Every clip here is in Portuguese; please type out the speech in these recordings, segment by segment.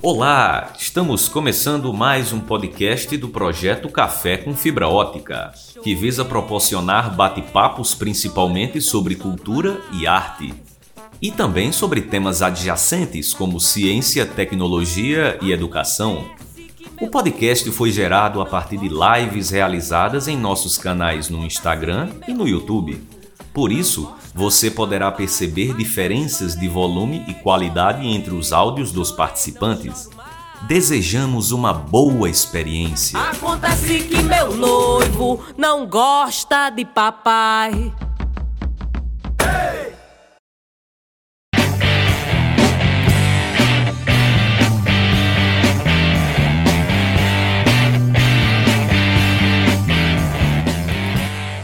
Olá, estamos começando mais um podcast do projeto Café com Fibra Ótica, que visa proporcionar bate-papos principalmente sobre cultura e arte, e também sobre temas adjacentes como ciência, tecnologia e educação. O podcast foi gerado a partir de lives realizadas em nossos canais no Instagram e no YouTube. Por isso, você poderá perceber diferenças de volume e qualidade entre os áudios dos participantes. Desejamos uma boa experiência. Acontece que meu noivo não gosta de papai.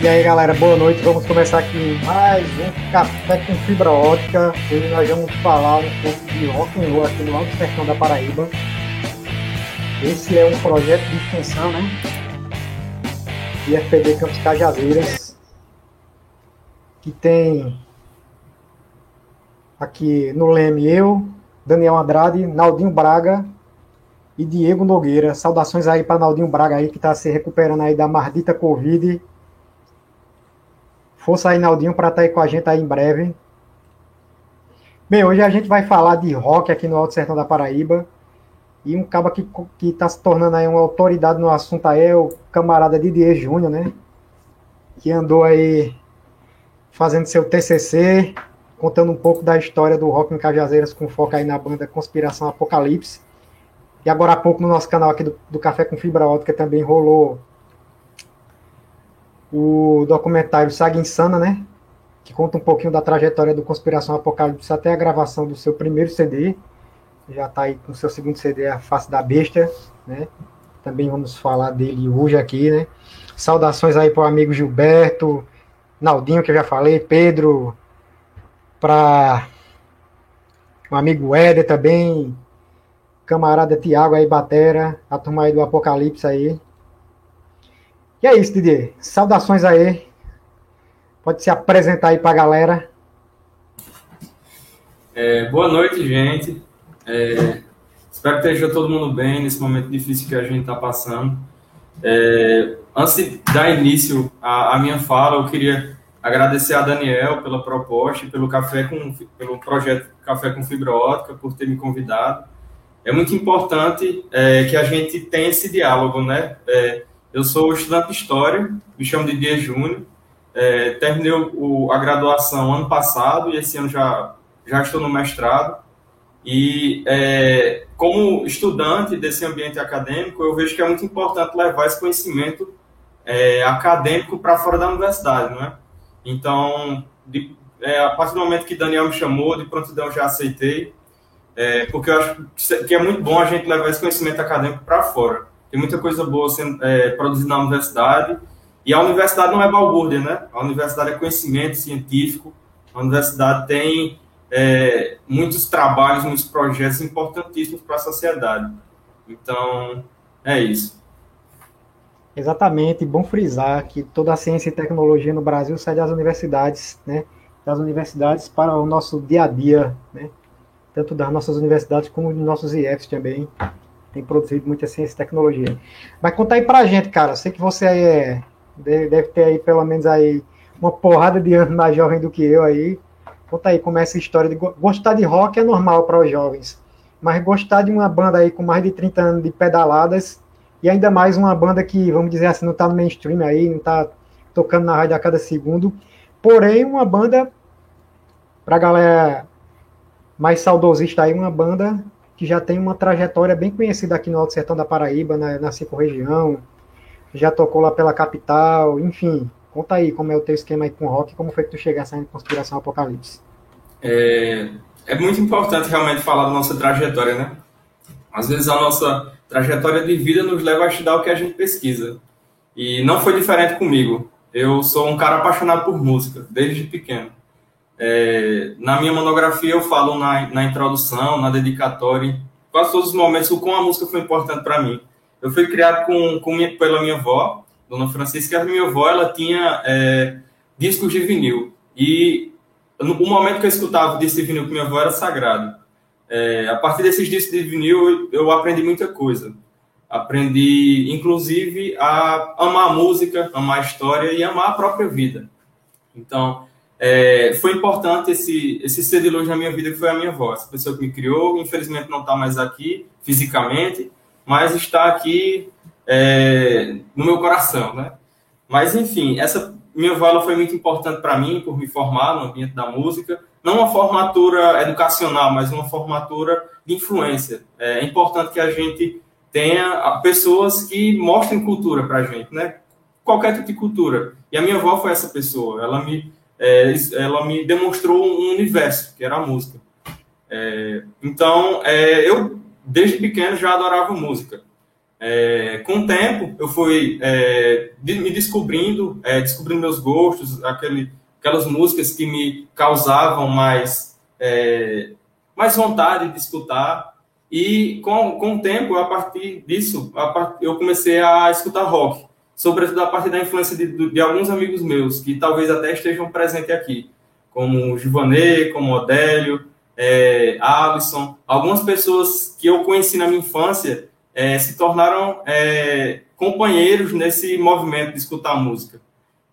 E aí galera, boa noite. Vamos começar aqui mais um Café com Fibra Ótica. Hoje nós vamos falar um pouco de rock and roll aqui no Alto Sertão da Paraíba. Esse é um projeto de extensão, né? IFPB Campos Cajazeiras. Que tem aqui no Leme eu, Daniel Andrade, Naldinho Braga e Diego Nogueira. Saudações aí para Naldinho Braga aí que está se recuperando aí da maldita Covid Força aí, Naldinho, para estar tá aí com a gente aí em breve. Bem, hoje a gente vai falar de rock aqui no Alto Sertão da Paraíba. E um cabo que está se tornando aí uma autoridade no assunto aí é o camarada Didier Júnior, né? Que andou aí fazendo seu TCC, contando um pouco da história do rock em Cajazeiras, com foco aí na banda Conspiração Apocalipse. E agora há pouco no nosso canal aqui do, do Café com Fibra Ótica também rolou o documentário Saga Insana, né? Que conta um pouquinho da trajetória do Conspiração Apocalipse até a gravação do seu primeiro CD. Já está aí com o seu segundo CD, A Face da Besta, né? Também vamos falar dele hoje aqui, né? Saudações aí para o amigo Gilberto, Naldinho, que eu já falei, Pedro, para o amigo Éder também, camarada Tiago aí, Batera, a turma aí do Apocalipse aí, e é isso, Didier. Saudações aí. Pode se apresentar aí para a galera. É, boa noite, gente. É, espero que esteja todo mundo bem nesse momento difícil que a gente está passando. É, antes de dar início à, à, minha fala, eu queria agradecer a Daniel pela proposta pelo, café com, pelo projeto Café com Fibra Ótica, por ter me convidado. É muito importante é, que a gente tenha esse diálogo, né? É, eu sou estudante de História, me chamo Didier Júnior. É, terminei o, a graduação ano passado e esse ano já, já estou no mestrado. E é, como estudante desse ambiente acadêmico, eu vejo que é muito importante levar esse conhecimento é, acadêmico para fora da universidade, né? Então, de, é, a partir do momento que Daniel me chamou, de prontidão já aceitei, é, porque eu acho que é muito bom a gente levar esse conhecimento acadêmico para fora. Tem muita coisa boa sendo é, produzida na universidade. E a universidade não é balbúrdia, né? A universidade é conhecimento científico. A universidade tem é, muitos trabalhos, muitos projetos importantíssimos para a sociedade. Então, é isso. Exatamente, bom frisar que toda a ciência e tecnologia no Brasil sai das universidades, né? Das universidades para o nosso dia a dia, né? Tanto das nossas universidades como dos nossos IFs também tem produzido muita ciência e tecnologia. Mas conta aí pra gente, cara. Sei que você é, deve ter aí pelo menos aí uma porrada de anos mais jovem do que eu aí. Conta aí como é essa história de gostar de rock é normal para os jovens, mas gostar de uma banda aí com mais de 30 anos de pedaladas e ainda mais uma banda que, vamos dizer assim, não está no mainstream aí, não está tocando na rádio a cada segundo, porém uma banda para galera mais saudosista aí, uma banda que já tem uma trajetória bem conhecida aqui no Alto Sertão da Paraíba, na, na cinco região, já tocou lá pela capital, enfim. Conta aí como é o teu esquema aí com o rock, como foi que tu chegasse em Conspiração Apocalipse. É, é muito importante realmente falar da nossa trajetória, né? Às vezes a nossa trajetória de vida nos leva a estudar o que a gente pesquisa. E não foi diferente comigo. Eu sou um cara apaixonado por música, desde pequeno. É, na minha monografia eu falo na, na introdução, na dedicatória, quase todos os momentos o como a música foi importante para mim. Eu fui criado com, com minha, pela minha avó, Dona Francisca, e a minha avó ela tinha é, discos de vinil. E no momento que eu escutava o disco de vinil com minha avó era sagrado. É, a partir desses discos de vinil, eu, eu aprendi muita coisa. Aprendi, inclusive, a amar a música, amar a história e amar a própria vida. Então, é, foi importante esse, esse ser de luz na minha vida, que foi a minha avó, essa pessoa que me criou. Infelizmente, não está mais aqui fisicamente, mas está aqui é, no meu coração, né? Mas, enfim, essa minha avó foi muito importante para mim, por me formar no ambiente da música. Não uma formatura educacional, mas uma formatura de influência. É importante que a gente tenha pessoas que mostrem cultura para a gente, né? Qualquer tipo de cultura. E a minha avó foi essa pessoa. Ela me, é, ela me demonstrou um universo, que era a música. É, então, é, eu, desde pequeno, já adorava música. É, com o tempo, eu fui é, me descobrindo, é, descobrindo meus gostos, aquele, aquelas músicas que me causavam mais, mais vontade de escutar. E com, com o tempo, a partir disso, a eu comecei a escutar rock, sobretudo a partir da influência de, de alguns amigos meus, que talvez até estejam presentes aqui, como Givanê, como Odélio, é, Alisson, algumas pessoas que eu conheci na minha infância é, se tornaram é, companheiros nesse movimento de escutar música.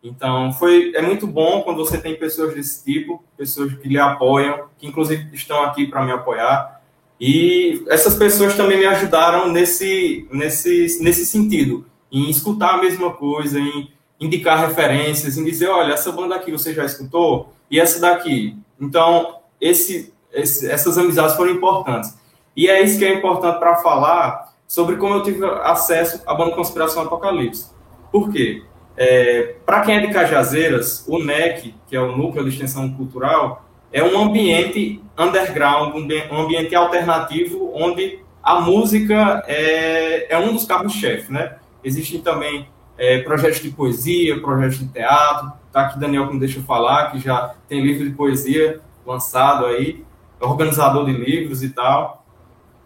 Então, foi, é muito bom quando você tem pessoas desse tipo, pessoas que lhe apoiam, que inclusive estão aqui para me apoiar. E essas pessoas também me ajudaram nesse, nesse, nesse sentido, em escutar a mesma coisa, em indicar referências, em dizer, olha, essa banda aqui você já escutou, e essa daqui. Então, esse, esse essas amizades foram importantes. E é isso que é importante para falar sobre como eu tive acesso à banda Conspiração Apocalipse. Por quê? É, Para quem é de Cajazeiras, o NEC, que é o Núcleo de Extensão Cultural, é um ambiente underground, um ambiente alternativo, onde a música é, é um dos carros-chefe, né? Existem também é, projetos de poesia, projetos de teatro, tá aqui Daniel que me deixa falar, que já tem livro de poesia lançado aí, organizador de livros e tal.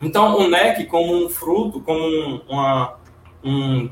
Então, o NEC, como um fruto, como uma, um,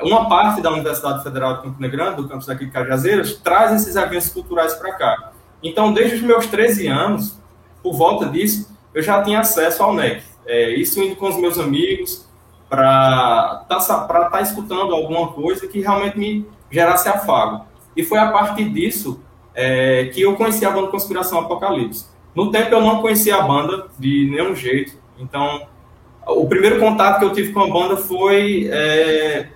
uma parte da Universidade Federal de Campina Grande, do campus aqui de Cajazeiras, traz esses eventos culturais para cá. Então, desde os meus 13 anos, por volta disso, eu já tinha acesso ao NEC. É, isso indo com os meus amigos, para estar tá, tá escutando alguma coisa que realmente me gerasse afago. E foi a partir disso é, que eu conheci a banda Conspiração Apocalipse. No tempo eu não conhecia a banda de nenhum jeito, então, o primeiro contato que eu tive com a banda foi é,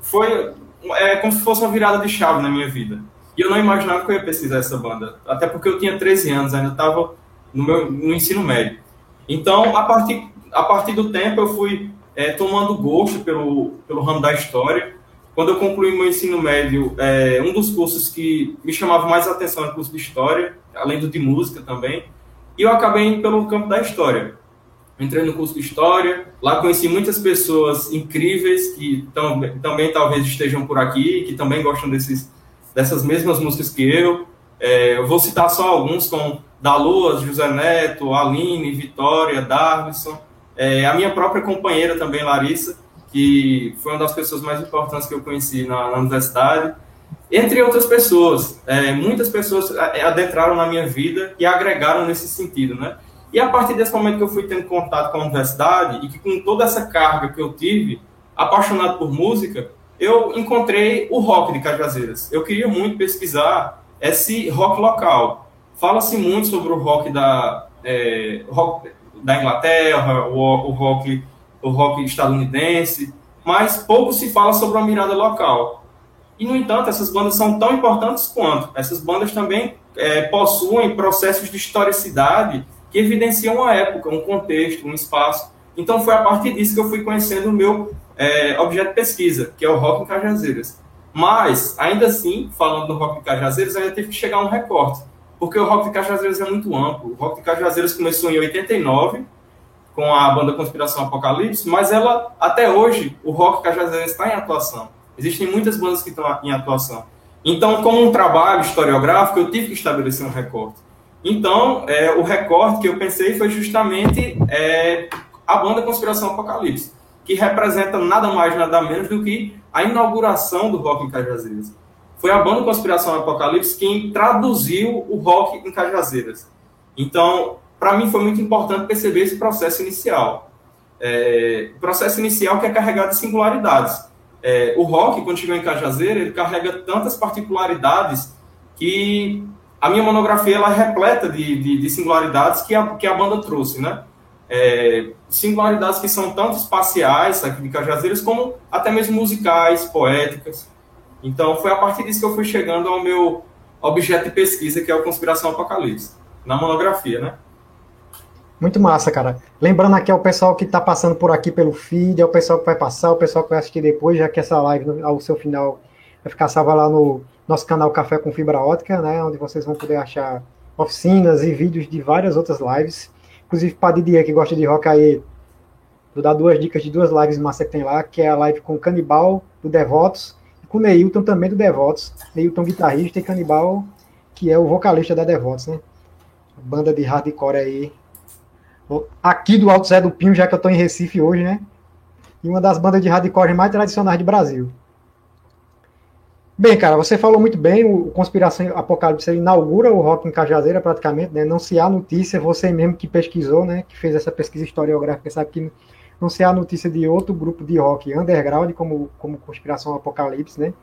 foi é, como se fosse uma virada de chave na minha vida. E eu não imaginava que eu ia pesquisar essa banda, até porque eu tinha 13 anos, ainda estava no no ensino médio. Então, a partir a partir do tempo, eu fui é, tomando gosto pelo pelo ramo da história. Quando eu concluí meu ensino médio, é, um dos cursos que me chamava mais atenção era o curso de história, além do de música também. E eu acabei indo pelo campo da história entrei no curso de História, lá conheci muitas pessoas incríveis que tam, também talvez estejam por aqui, que também gostam desses, dessas mesmas músicas que eu. É, eu vou citar só alguns, como Da Lua, José Neto, Aline, Vitória, Darwison, é, a minha própria companheira também, Larissa, que foi uma das pessoas mais importantes que eu conheci na, na universidade, entre outras pessoas. É, muitas pessoas é, adentraram na minha vida e agregaram nesse sentido, né? E a partir desse momento que eu fui tendo contato com a universidade e que com toda essa carga que eu tive, apaixonado por música, eu encontrei o rock de Cajazeiras. Eu queria muito pesquisar esse rock local. Fala-se muito sobre o rock da, é, rock da Inglaterra, o, o, rock, o rock estadunidense, mas pouco se fala sobre a mirada local. E, no entanto, essas bandas são tão importantes quanto. Essas bandas também é, possuem processos de historicidade que evidenciam uma época, um contexto, um espaço. Então foi a partir disso que eu fui conhecendo o meu é, objeto de pesquisa, que é o rock em Cajazeiras. Mas, ainda assim, falando do rock em Cajazeiras, ainda teve que chegar a um recorte, porque o rock de Cajazeiras é muito amplo. O rock de Cajazeiras começou em 89, com a banda Conspiração Apocalipse, mas ela, até hoje, o rock Cajazeiras está em atuação. Existem muitas bandas que estão em atuação. Então, como um trabalho historiográfico, eu tive que estabelecer um recorte. Então, é, o recorte que eu pensei foi justamente é, a banda Conspiração Apocalipse, que representa nada mais, nada menos do que a inauguração do Rock em Cajazeiras. Foi a banda Conspiração Apocalipse quem traduziu o rock em Cajazeiras. Então, para mim foi muito importante perceber esse processo inicial. É, o processo inicial que é carregado de singularidades. É, o rock, quando chegou em Cajazeira, ele carrega tantas particularidades que a minha monografia ela é repleta de, de, de singularidades que a, que a banda trouxe, né? É, singularidades que são tanto espaciais aqui de Cajazeiras, como até mesmo musicais, poéticas. Então, foi a partir disso que eu fui chegando ao meu objeto de pesquisa, que é o Conspiração Apocalipse, na monografia, né? Muito massa, cara. Lembrando aqui ao pessoal que está passando por aqui pelo feed, ao pessoal que vai passar, o pessoal que vai assistir depois, já que essa live, ao seu final, vai ficar salva lá no nosso canal Café com Fibra Ótica, né? Onde vocês vão poder achar oficinas e vídeos de várias outras lives. Inclusive, para Didier, que gosta de rock aí, vou dar duas dicas de duas lives massa que tem lá, que é a live com Canibal, do Devotos, com Neilton também do Devotos. Neilton guitarrista e Canibal, que é o vocalista da Devotos, né? Banda de hardcore aí, aqui do Alto Zé do Pinho, já que eu estou em Recife hoje, né? E uma das bandas de hardcore mais tradicionais do Brasil. Bem, cara, você falou muito bem, o Conspiração Apocalipse inaugura o rock em Cajazeira praticamente, né? Não se há notícia, você mesmo que pesquisou, né? Que fez essa pesquisa historiográfica, sabe que não se há notícia de outro grupo de rock underground como, como Conspiração Apocalipse, né?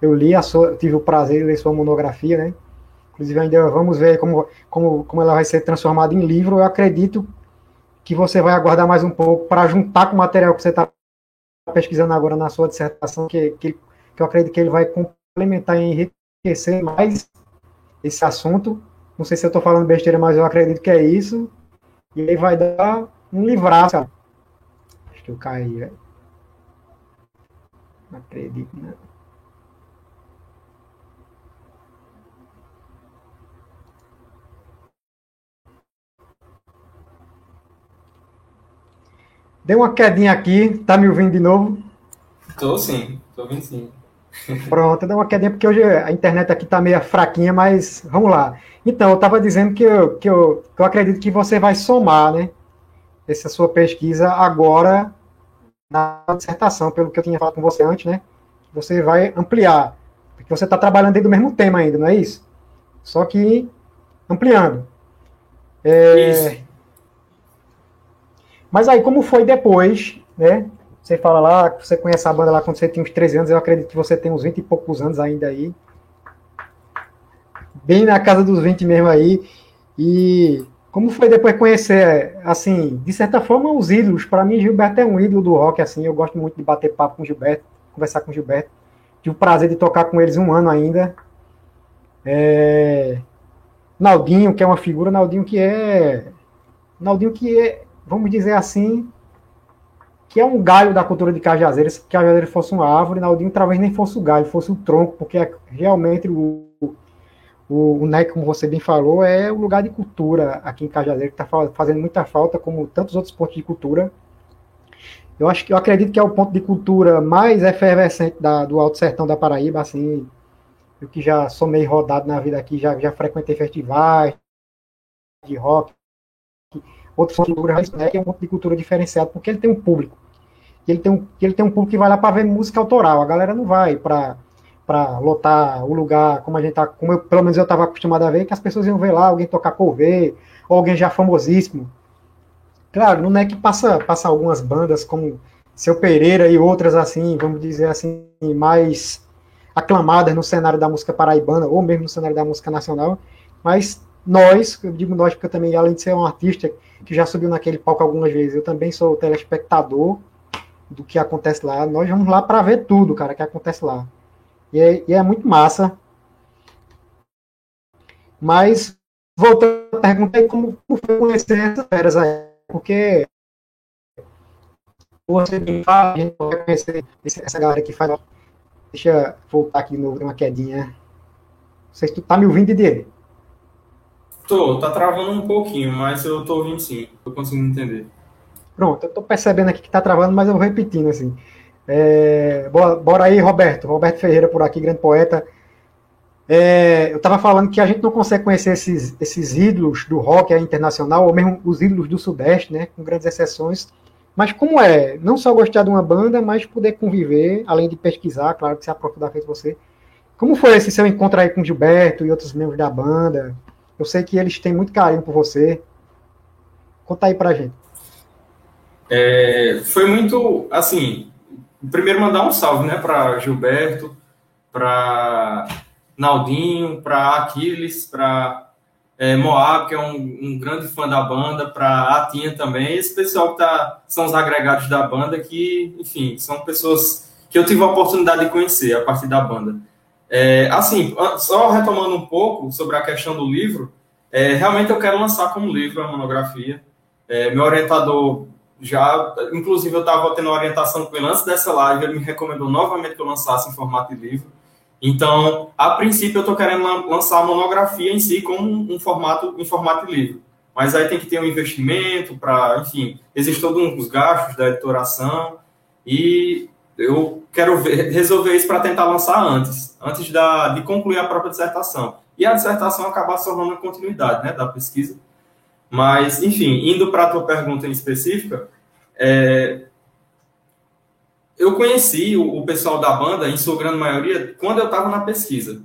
Eu li a sua, tive o prazer de ler sua monografia, né? Inclusive ainda vamos ver como, como, como ela vai ser transformada em livro. Eu acredito que você vai aguardar mais um pouco para juntar com o material que você está pesquisando agora na sua dissertação, que, que, que eu acredito que ele vai complementar e enriquecer mais esse assunto. Não sei se eu estou falando besteira, mas eu acredito que é isso. E aí vai dar um livraço. Acho que eu caí, velho. Não acredito, né? Deu uma quedinha aqui, tá me ouvindo de novo? Tô sim, tô ouvindo sim. Pronto, deu uma quedinha porque hoje a internet aqui tá meio fraquinha, mas vamos lá. Então, eu estava dizendo que eu, que, eu, que eu acredito que você vai somar, né? Essa sua pesquisa agora na dissertação, pelo que eu tinha falado com você antes, né? Você vai ampliar, porque você está trabalhando dentro do mesmo tema ainda, não é isso? Só que ampliando. É, isso. Mas aí, como foi depois, né? Você fala lá, você conhece a banda lá quando você tinha uns 13 anos, eu acredito que você tem uns 20 e poucos anos ainda aí. Bem na casa dos 20 mesmo aí. E como foi depois conhecer, assim, de certa forma, os ídolos? Para mim, Gilberto é um ídolo do rock, assim. Eu gosto muito de bater papo com Gilberto, conversar com Gilberto. Tive o prazer de tocar com eles um ano ainda. É... Naldinho, que é uma figura, Naldinho que é. Naldinho que é, vamos dizer assim, que é um galho da cultura de Cajazeiras, se Cajazeiras fosse uma árvore, Naldinho talvez nem fosse o galho, fosse o tronco, porque é realmente o, o, o NEC, como você bem falou, é o lugar de cultura aqui em Cajazeiras, que está fazendo muita falta, como tantos outros pontos de cultura. Eu acho que eu acredito que é o ponto de cultura mais efervescente da, do Alto Sertão da Paraíba, assim, eu que já sou meio rodado na vida aqui, já, já frequentei festivais de rock, outros pontos de cultura, né, que é um ponto de cultura diferenciado, porque ele tem um público. E ele tem um, ele tem um público que vai lá para ver música autoral. A galera não vai para para lotar o lugar, como a gente tá, como eu, pelo menos eu estava acostumado a ver, que as pessoas iam ver lá alguém tocar cover, ou alguém já famosíssimo. Claro, não é que passa, passa algumas bandas como Seu Pereira e outras assim, vamos dizer assim, mais aclamadas no cenário da música paraibana, ou mesmo no cenário da música nacional, mas nós, eu digo nós porque eu também, além de ser um artista que já subiu naquele palco algumas vezes, eu também sou telespectador do que acontece lá. Nós vamos lá para ver tudo, cara, que acontece lá. E é, e é, muito massa. Mas, voltando à pergunta, aí, como, como foi conhecer essas feras aí? Porque você fala, a gente pode conhecer essa galera que faz. Deixa eu voltar aqui de novo, uma quedinha. Não sei se tu tá me ouvindo, dele. Tô, tá travando um pouquinho, mas eu tô ouvindo sim, tô conseguindo entender. Pronto, eu tô percebendo aqui que tá travando, mas eu vou repetindo assim. É, bora, bora, aí, Roberto. Roberto Ferreira por aqui, grande poeta. É, eu estava falando que a gente não consegue conhecer esses, esses ídolos do rock internacional, ou mesmo os ídolos do Sudeste, né, com grandes exceções. Mas como é? Não só gostar de uma banda, mas poder conviver, além de pesquisar, claro que se aprofundar feito você, Como foi esse seu encontro aí com Gilberto e outros membros da banda? Eu sei que eles têm muito carinho por você. Conta aí pra gente. É, foi muito, assim, primeiro mandar um salve, né, para Gilberto, para Naldinho, para Aquiles, para é, Moab, que é um, um, grande fã da banda, para Atinha também, esse pessoal que tá, são os agregados da banda, que, enfim, são pessoas que eu tive a oportunidade de conhecer a partir da banda. É, assim, só retomando um pouco sobre a questão do livro, é, realmente eu quero lançar como livro a monografia. É, meu orientador já, inclusive eu estava tendo orientação com ele antes dessa live, ele me recomendou novamente que eu lançasse em formato de livro. Então, a princípio, eu estou querendo lançar a monografia em si como um formato em formato de livro. Mas aí tem que ter um investimento para, enfim, existe todos os gastos da editoração e eu quero ver, resolver isso para tentar lançar antes, antes da, de concluir a própria dissertação. E a dissertação acabar se tornando continuidade né, da pesquisa. Mas, enfim, indo para a tua pergunta em específica, é, eu conheci o, o, pessoal da banda, em sua grande maioria, quando eu estava na pesquisa.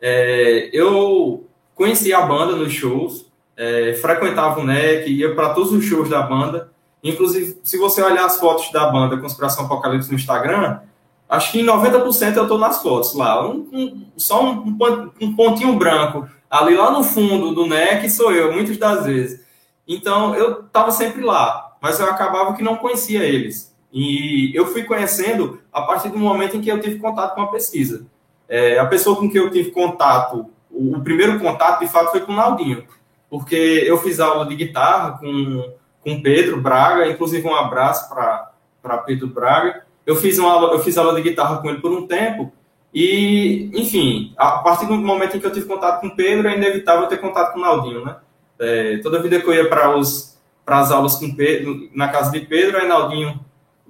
É, eu conheci a banda nos shows, é, frequentava o NEC, ia para todos os shows da banda. Inclusive, se você olhar as fotos da banda Conspiração Apocalipse no Instagram, acho que em 90% eu estou nas fotos lá. Um, um, só um, um, pontinho branco. Ali lá no fundo do NEC sou eu, muitas das vezes. Então, eu estava sempre lá, mas eu acabava que não conhecia eles. E eu fui conhecendo a partir do momento em que eu tive contato com a pesquisa. É, a pessoa com quem eu tive contato, o, o, primeiro contato, de fato, foi com o Naldinho, porque eu fiz aula de guitarra com, com Pedro Braga, inclusive um abraço para Pedro Braga. Eu fiz, uma aula, eu fiz aula de guitarra com ele por um tempo, e, enfim, a partir do momento em que eu tive contato com Pedro, é inevitável ter contato com o Naldinho, né? É, toda vida que eu ia para as aulas com Pedro, na casa de Pedro, aí Naldinho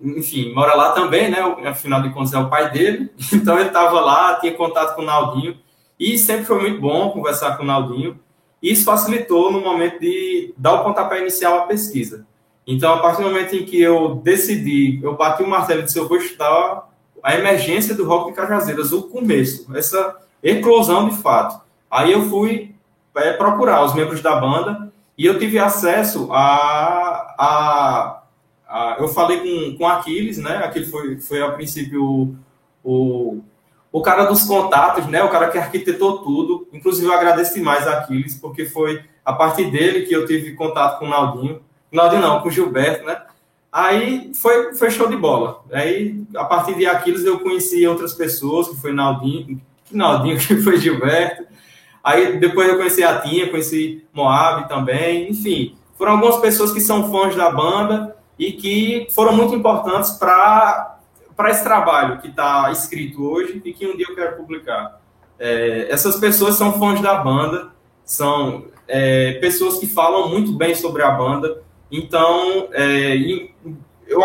enfim, mora lá também, né? Afinal de contas, é o pai dele. Então, ele estava lá, tinha contato com o Naldinho. E sempre foi muito bom conversar com o Naldinho. Isso facilitou no momento de dar o pontapé inicial à pesquisa. Então, a partir do momento em que eu decidi, eu bati o martelo e disse, eu vou estudar a emergência do rock de Cajazeiras, o começo, essa eclosão de fato. Aí eu fui é, procurar os membros da banda e eu tive acesso a, a ah, eu falei com, com Aquiles, né? Aquele foi, foi a princípio o, o, o cara dos contatos, né? O cara que arquitetou tudo. Inclusive, eu agradeço demais a Aquiles, porque foi a partir dele que eu tive contato com o Naldinho. Naldinho não, com o Gilberto, né? Aí foi, foi show de bola. Aí, a partir de Aquiles, eu conheci outras pessoas, que foi Naldinho, que Naldinho, que foi Gilberto. Aí, depois eu conheci a Tinha, conheci Moab também. Enfim, foram algumas pessoas que são fãs da banda e que foram muito importantes para esse trabalho que está escrito hoje e que um dia eu quero publicar. É, essas pessoas são fãs da banda, são é, pessoas que falam muito bem sobre a banda, então é, eu,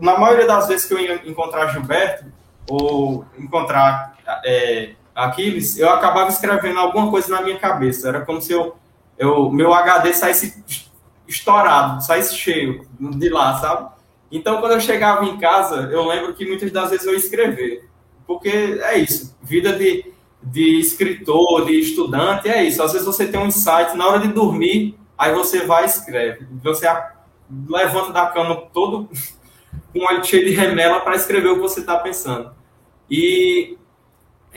na maioria das vezes que eu encontrar Gilberto ou encontrar é, Aquiles, eu acabava escrevendo alguma coisa na minha cabeça, era como se eu, eu meu HD saísse estourado, saísse cheio de lá, sabe? Então, quando eu chegava em casa, eu lembro que muitas das vezes eu ia escrever. Porque é isso, vida de, de escritor, de estudante, é isso. Às vezes você tem um insight, na hora de dormir, aí você vai e escreve. Você levanta da cama todo com um olho cheio de remela para escrever o que você está pensando. E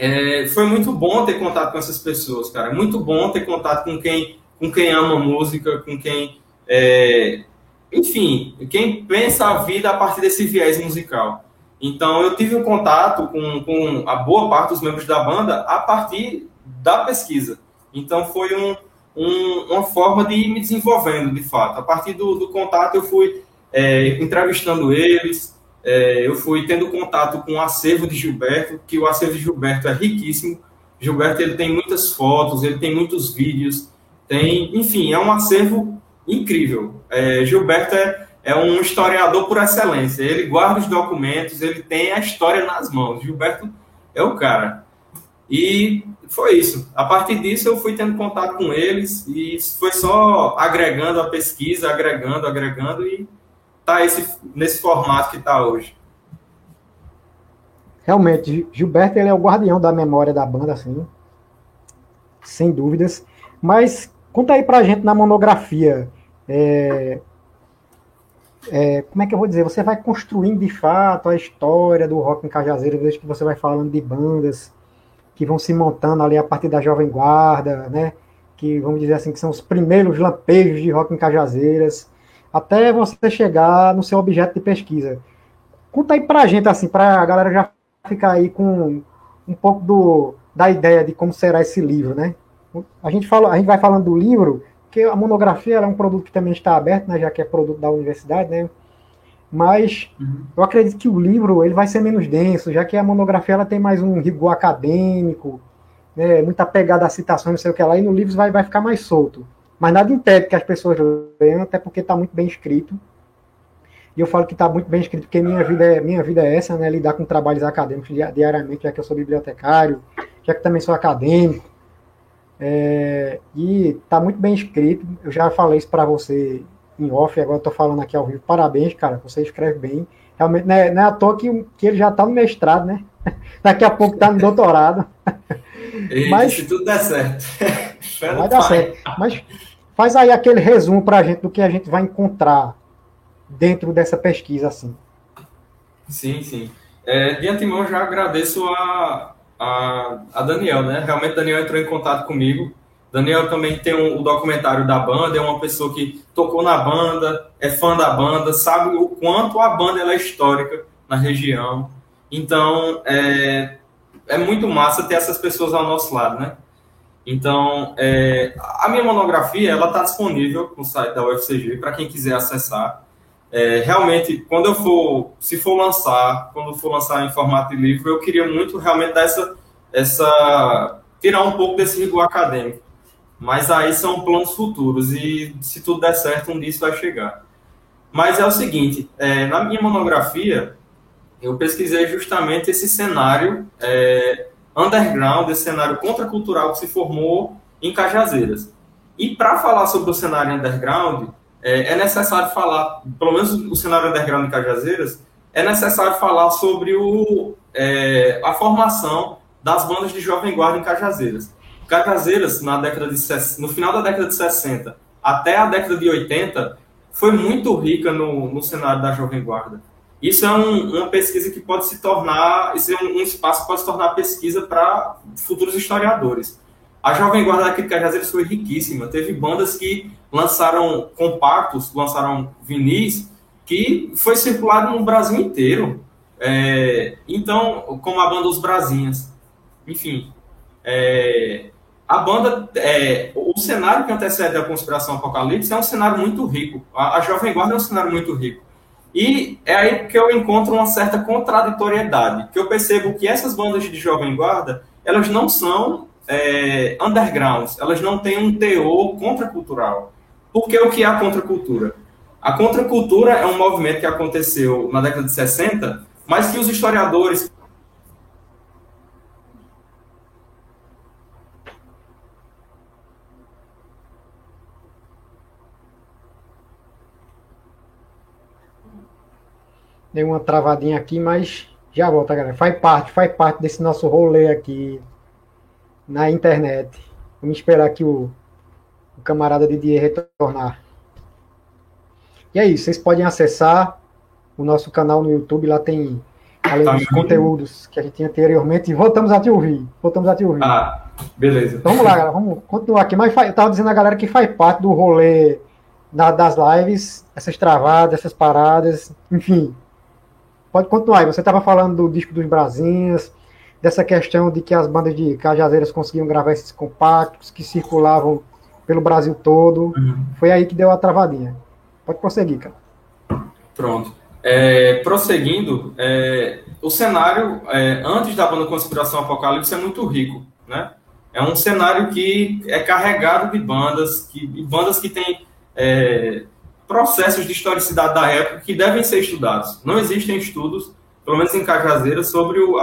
é, foi muito bom ter contato com essas pessoas, cara. Muito bom ter contato com quem, com quem ama música, com quem é, enfim, quem pensa a vida a partir desse viés musical. Então, eu tive um contato com, com a boa parte dos membros da banda a partir da pesquisa. Então, foi um, um, uma forma de ir me desenvolvendo, de fato. A partir do, do contato, eu fui é, entrevistando eles, é, eu fui tendo contato com o acervo de Gilberto, que o acervo de Gilberto é riquíssimo. Gilberto ele tem muitas fotos, ele tem muitos vídeos, tem, enfim, é um acervo incrível. É, Gilberto é, é um historiador por excelência. Ele guarda os documentos, ele tem a história nas mãos. Gilberto é o cara. E foi isso. A partir disso, eu fui tendo contato com eles e foi só agregando a pesquisa, agregando, agregando e tá esse, nesse formato que está hoje. realmente, Gilberto ele é o guardião da memória da banda, assim, sem dúvidas. Mas conta aí pra gente na monografia. É, é, como é que eu vou dizer? Você vai construindo de fato a história do rock em Cajazeira, desde que você vai falando de bandas que vão se montando ali a partir da Jovem Guarda, né? Que vamos dizer assim, que são os primeiros lampejos de rock em Cajazeiras, até você chegar no seu objeto de pesquisa. Conta aí pra gente, assim, pra galera já ficar aí com um pouco do, da ideia de como será esse livro, né? A gente, fala, a gente vai falando do livro, que a monografia é um produto que também está aberto, né, já que é produto da universidade, né? Mas uhum. eu acredito que o livro ele vai ser menos denso, já que a monografia ela tem mais um rigor acadêmico, né, muita pegada a citações, não sei o que lá, e no livro vai, vai ficar mais solto. Mas nada impede que as pessoas leiam, até porque está muito bem escrito. E eu falo que está muito bem escrito, porque minha vida, é, minha vida é essa, né? Lidar com trabalhos acadêmicos diariamente, já que eu sou bibliotecário, já que também sou acadêmico. É, e está muito bem escrito. Eu já falei isso para você em off, agora estou falando aqui ao vivo. Parabéns, cara, você escreve bem. Realmente, não é, não é à toa que, que ele já está no mestrado, né? Daqui a pouco está no doutorado. Mas, se tudo der certo. vai dar certo. Mas faz aí aquele resumo para a gente do que a gente vai encontrar dentro dessa pesquisa, assim. Sim, sim. É, de antemão, já agradeço a, a, a Daniel, né? Realmente, Daniel entrou em contato comigo. Daniel também tem um, o documentário da banda, é uma pessoa que tocou na banda, é fã da banda, sabe o quanto a banda é histórica na região. Então, é, é muito massa ter essas pessoas ao nosso lado, né? Então, é, a minha monografia, ela está disponível no site da UFCG, para quem quiser acessar. É, realmente, quando eu for, se for lançar, quando for lançar em formato de livro, eu queria muito realmente dar essa, essa tirar um pouco desse rigor acadêmico. Mas aí são planos futuros e se tudo der certo, um dia isso vai chegar. Mas é o seguinte, é, na minha monografia, eu pesquisei justamente esse cenário é, underground, esse cenário contracultural que se formou em Cajazeiras. E para falar sobre o cenário underground, é, é, necessário falar, pelo menos o cenário underground de Cajazeiras, é necessário falar sobre o, é, a formação das bandas de jovem guarda em Cajazeiras. Cajazeiras, na década de, no final da década de 60 até a década de 80, foi muito rica no, no cenário da jovem guarda. Isso é um, uma pesquisa que pode se tornar, isso é um, um espaço que pode se tornar pesquisa para futuros historiadores. A Jovem Guarda aqui de Cajazeiras foi riquíssima. Teve bandas que lançaram compactos, lançaram vinis, que foi circulado no Brasil inteiro. É, então, como a banda Os Brasinhas. Enfim, é, a banda, é, o cenário que antecede a conspiração apocalipse é um cenário muito rico. A, a Jovem Guarda é um cenário muito rico. E é aí que eu encontro uma certa contraditoriedade, que eu percebo que essas bandas de Jovem Guarda, elas não são é, undergrounds, elas não têm um teor contracultural. Porque o que é a contracultura? A contracultura é um movimento que aconteceu na década de 60, mas que os historiadores Dei uma travadinha aqui, mas já volta, galera. Faz parte, faz parte desse nosso rolê aqui na internet. Vamos esperar aqui o, o camarada Didier retornar. E é isso, vocês podem acessar o nosso canal no YouTube, lá tem além tá dos conteúdos que a gente tinha anteriormente, voltamos a te ouvir. Voltamos a te ouvir. Ah, beleza. Vamos lá, galera, vamos continuar aqui. Mas eu tava dizendo a galera que faz parte do rolê da, das lives, essas travadas, essas paradas, enfim. Pode continuar aí. Você estava falando do disco dos Brasinhas, dessa questão de que as bandas de Cajazeiras conseguiam gravar esses compactos que circulavam pelo Brasil todo. Uhum. Foi aí que deu a travadinha. Pode prosseguir, cara. Pronto. É, prosseguindo, é, o cenário é, antes da banda Conspiração Apocalipse é muito rico, né? É um cenário que é carregado de bandas, que, bandas que têm é, processos de historicidade da época que devem ser estudados. Não existem estudos pelo menos em Cajazeira, sobre o,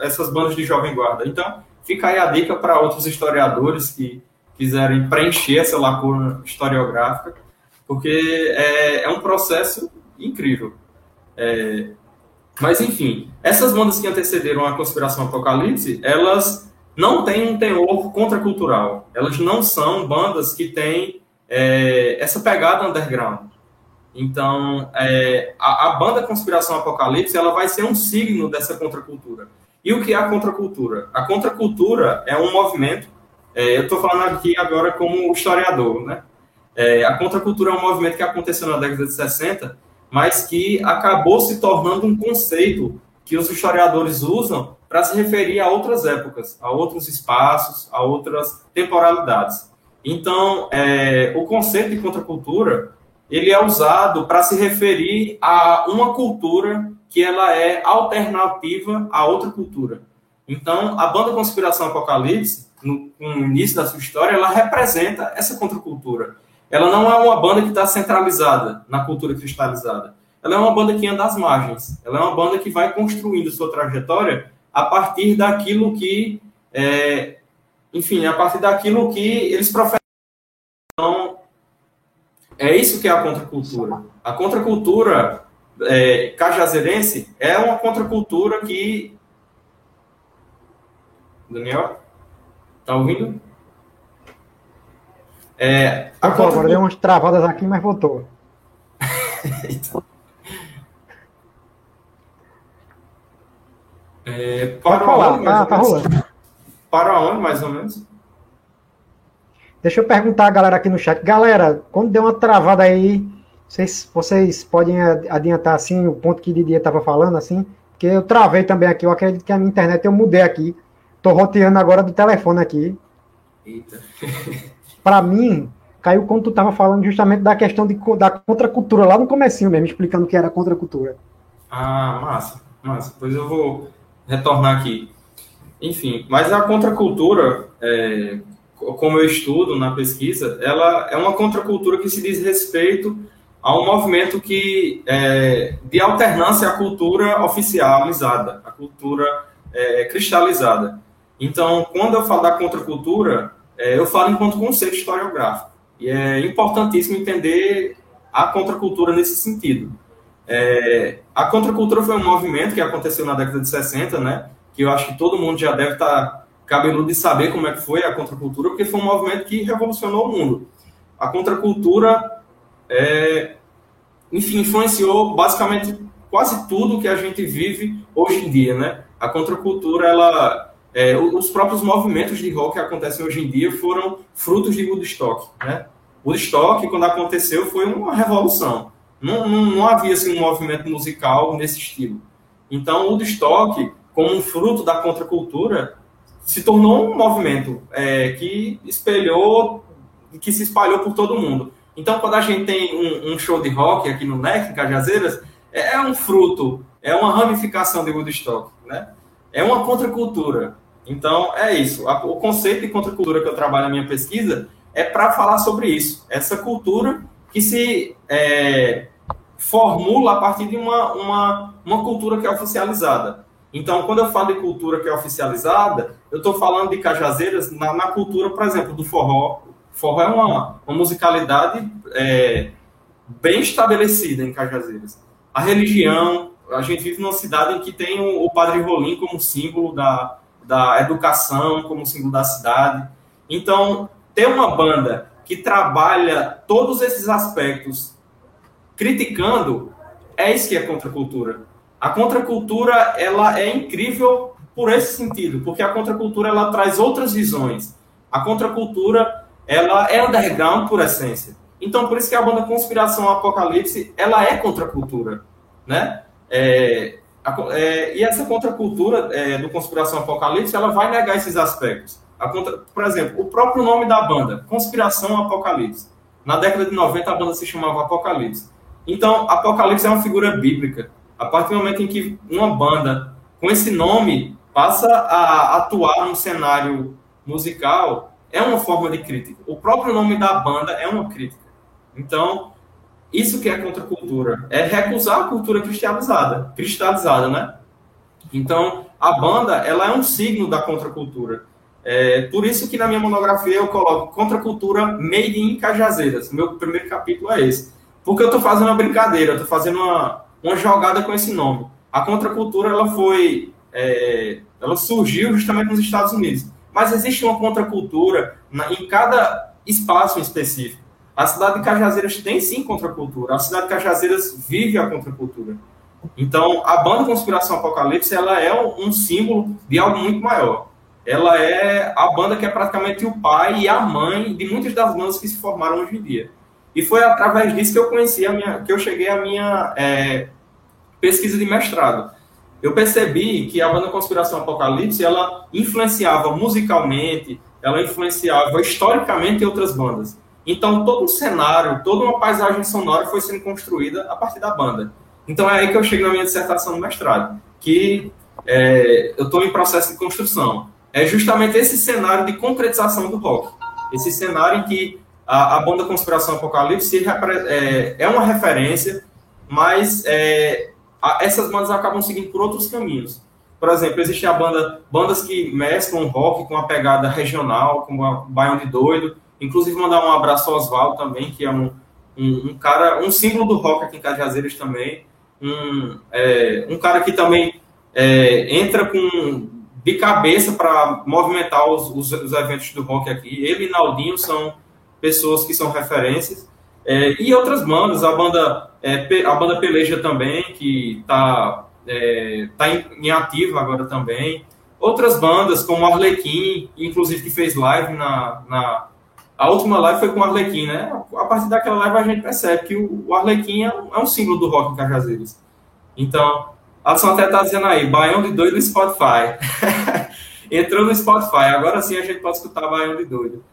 essas bandas de jovem guarda. Então, fica aí a dica para outros historiadores que quiserem preencher essa lacuna historiográfica, porque é, é um processo incrível. É, Mas, enfim, essas bandas que antecederam a Conspiração Apocalipse, elas não têm um teor contracultural. Elas não são bandas que têm é, essa pegada underground. Então, é, a, a, banda Conspiração Apocalipse ela vai ser um signo dessa contracultura. E o que é a contracultura? A contracultura é um movimento, é, eu estou falando aqui agora como historiador, né? É, a contracultura é um movimento que aconteceu na década de 60, mas que acabou se tornando um conceito que os historiadores usam para se referir a outras épocas, a outros espaços, a outras temporalidades. Então, é, o conceito de contracultura ele é usado para se referir a uma cultura que ela é alternativa a outra cultura. Então, a banda Conspiração Apocalipse, no, no início da sua história, ela representa essa contracultura. Ela não é uma banda que está centralizada na cultura cristalizada. Ela é uma banda que anda às margens. Ela é uma banda que vai construindo sua trajetória a partir daquilo que, é, enfim, a partir daquilo que eles professam. É isso que é a contracultura. A contracultura é, cajazeirense é uma contracultura que. Daniel? Tá ouvindo? É, a contra... Agora deu umas travadas aqui, mas voltou. então... é, para Pode falar, onde, tá, tá rolando. Para onde, mais ou menos? Deixa eu perguntar a galera aqui no chat. Galera, quando deu uma travada aí, vocês, vocês podem adiantar assim o ponto que Didier estava falando, assim? Porque eu travei também aqui. Eu acredito que a minha internet eu mudei aqui. Tô roteando agora do telefone aqui. Eita. para mim, caiu quando tu estava falando justamente da questão de, da contracultura, lá no comecinho mesmo, explicando o que era contracultura. Ah, massa, massa. Pois eu vou retornar aqui. Enfim, mas a contracultura, é, como eu estudo na pesquisa, ela é uma contracultura que se diz respeito a um movimento que é, de alternância à cultura oficializada, a cultura é, cristalizada. Então, quando eu falo da contracultura, é, eu falo enquanto conceito historiográfico. E é importantíssimo entender a contracultura nesse sentido. É, a contracultura foi um movimento que aconteceu na década de 60, né? Que eu acho que todo mundo já deve estar tá cabeludo de saber como é que foi a contracultura, porque foi um movimento que revolucionou o mundo. A contracultura, é, enfim, influenciou basicamente quase tudo que a gente vive hoje em dia, né? A contracultura, ela é, os próprios movimentos de rock que acontecem hoje em dia foram frutos de Woodstock, né? Woodstock, quando aconteceu, foi uma revolução. Não, não, não havia assim, um movimento musical nesse estilo. Então, Woodstock, como um fruto da contracultura, se tornou um movimento é, que espelhou, que se espalhou por todo mundo. Então, quando a gente tem um, um show de rock aqui no NEC, em Cajazeiras, é um fruto, é uma ramificação de Woodstock, né? É uma contracultura. Então, é isso. O conceito de contracultura que eu trabalho na minha pesquisa é para falar sobre isso. Essa cultura que se é, formula a partir de uma, uma, uma cultura que é oficializada. Então, quando eu falo de cultura que é oficializada, eu estou falando de cajazeiras na, na, cultura, por exemplo, do forró. Forró é uma, uma musicalidade é, bem estabelecida em Cajazeiras. A religião, a gente vive numa cidade em que tem o, o Padre Rolim como símbolo da, da educação como símbolo da cidade. Então, ter uma banda que trabalha todos esses aspectos criticando é isso que é contracultura. A contracultura ela é incrível por esse sentido, porque a contracultura ela traz outras visões. A contracultura ela é underground por essência. Então por isso que a banda Conspiração Apocalipse ela é contracultura, né? É, é, e essa contracultura é, do Conspiração Apocalipse, ela vai negar esses aspectos. Contra, por exemplo, o próprio nome da banda, Conspiração Apocalipse. Na década de 90, a banda se chamava Apocalipse. Então, Apocalipse é uma figura bíblica. A partir do momento em que uma banda com esse nome passa a atuar num cenário musical, é uma forma de crítica. O próprio nome da banda é uma crítica. Então, isso que é contracultura. É recusar a cultura cristalizada, cristalizada, né? Então, a banda, ela é um signo da contracultura. É, por isso que na minha monografia eu coloco contracultura made in Cajazeiras. Meu primeiro capítulo é esse. Porque eu estou fazendo uma brincadeira, eu estou fazendo uma, uma jogada com esse nome. a contracultura ela foi, é, ela surgiu justamente nos Estados Unidos. Mas existe uma contracultura na, em cada espaço específico. A cidade de Cajazeiras tem sim contracultura. A cidade de Cajazeiras vive a contracultura. Então, a banda Conspiração Apocalipse ela é um, um símbolo de algo muito maior. Ela é a banda que é praticamente o pai e a mãe de muitas das bandas que se formaram hoje em dia. E foi através disso que eu conheci a minha, que eu cheguei à minha é, pesquisa de mestrado. Eu percebi que a banda Conspiração Apocalipse ela influenciava musicalmente, ela influenciava historicamente outras bandas. Então todo o cenário, toda uma paisagem sonora foi sendo construída a partir da banda. Então é aí que eu chego na minha dissertação do mestrado, que é, eu estou em processo de construção. É justamente esse cenário de concretização do rock. Esse cenário em que a, a banda Conspiração Apocalipse é, é uma referência, mas é, essas bandas acabam seguindo por outros caminhos. Por exemplo, existe a banda, bandas que mesclam rock com uma pegada regional, como a Baião de Doido. Inclusive, mandar um abraço ao Oswaldo também, que é um, um, um, cara, um símbolo do rock aqui em Cajazeiras também um, é, um cara que também é, entra com de cabeça para movimentar os, os, os, eventos do rock aqui. Ele e Naldinho são pessoas que são referências. É, e outras bandas, a banda, é, a banda Peleja também, que está é, tá em, em ativa agora também. Outras bandas, como Arlequim, inclusive que fez live na, na, a última live foi com o Arlequim, né? A partir daquela live a gente percebe que o Arlequim é um, é um símbolo do rock em Cajazeiras. Então, a Alisson até tá dizendo aí, Baião de Doido no Spotify. Entrou no Spotify, agora sim a gente pode escutar Baião de Doido.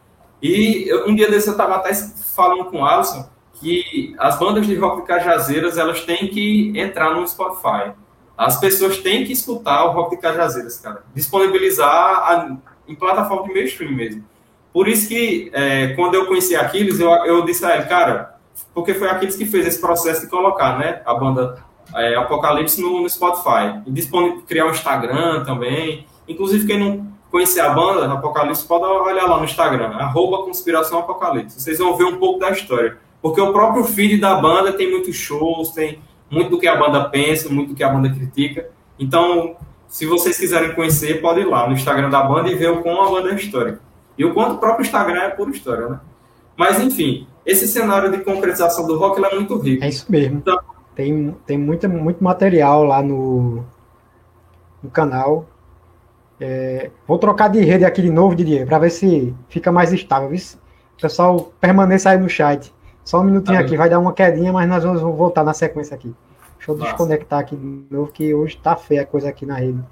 E um dia desse eu estava até falando com o Alisson que as bandas de rock de Cajazeiras elas têm que entrar no Spotify. As pessoas têm que escutar o rock de Cajazeiras, cara. Disponibilizar a, em plataforma de mainstream mesmo. Por isso que, é, quando eu conheci Aquiles, eu, eu disse a ele, cara, porque foi Aquiles que fez esse processo de colocar, né, a banda é, Apocalipse no, no Spotify. E criar um Instagram também. Inclusive, quem não conhecer a banda, Apocalipse, pode olhar lá no Instagram, arroba Conspiração Apocalipse. Vocês vão ver um pouco da história. Porque o próprio feed da banda tem muitos shows, tem muito do que a banda pensa, muito do que a banda critica. Então, se vocês quiserem conhecer, pode ir lá no Instagram da banda e ver o como a banda é histórica. E o quanto o próprio Instagram é pura história, né? Mas, enfim, esse cenário de concretização do rock é muito rico. É isso mesmo. Então, tem tem muito, muito material lá no, no canal. É, vou trocar de rede aqui de novo, Didier, para ver se fica mais estável. Viu? Pessoal permaneça aí no chat. Só um minutinho tá aqui, vai dar uma quedinha, mas nós vamos voltar na sequência aqui. Deixa eu Nossa. desconectar aqui de novo, que hoje tá feia a coisa aqui na rede.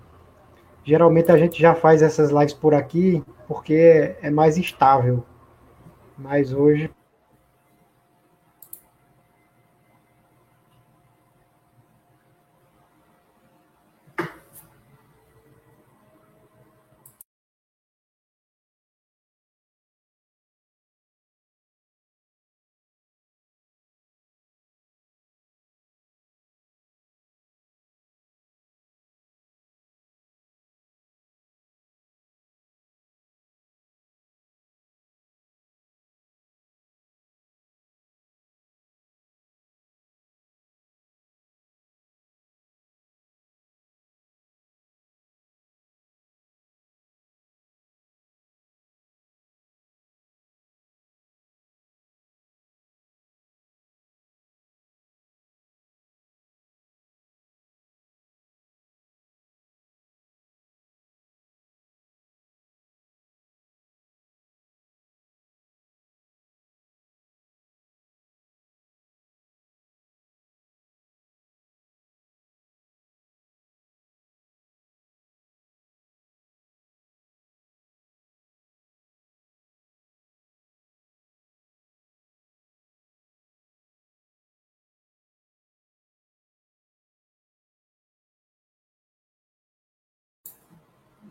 Geralmente a gente já faz essas lives por aqui porque é mais estável. Mas hoje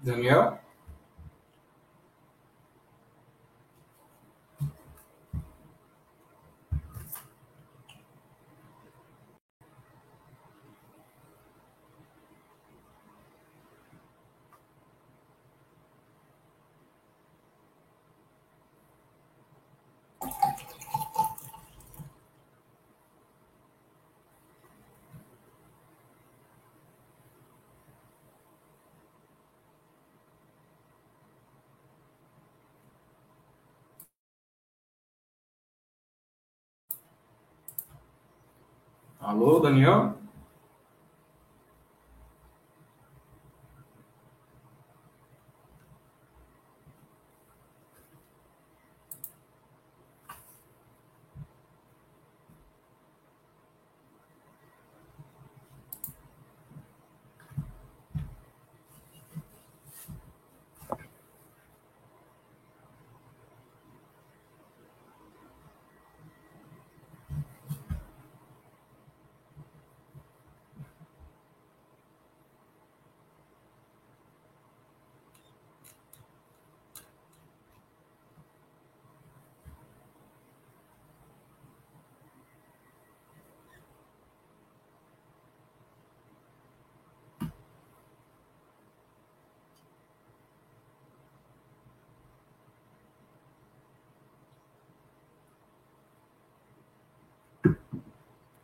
Daniel? Alô, Daniel?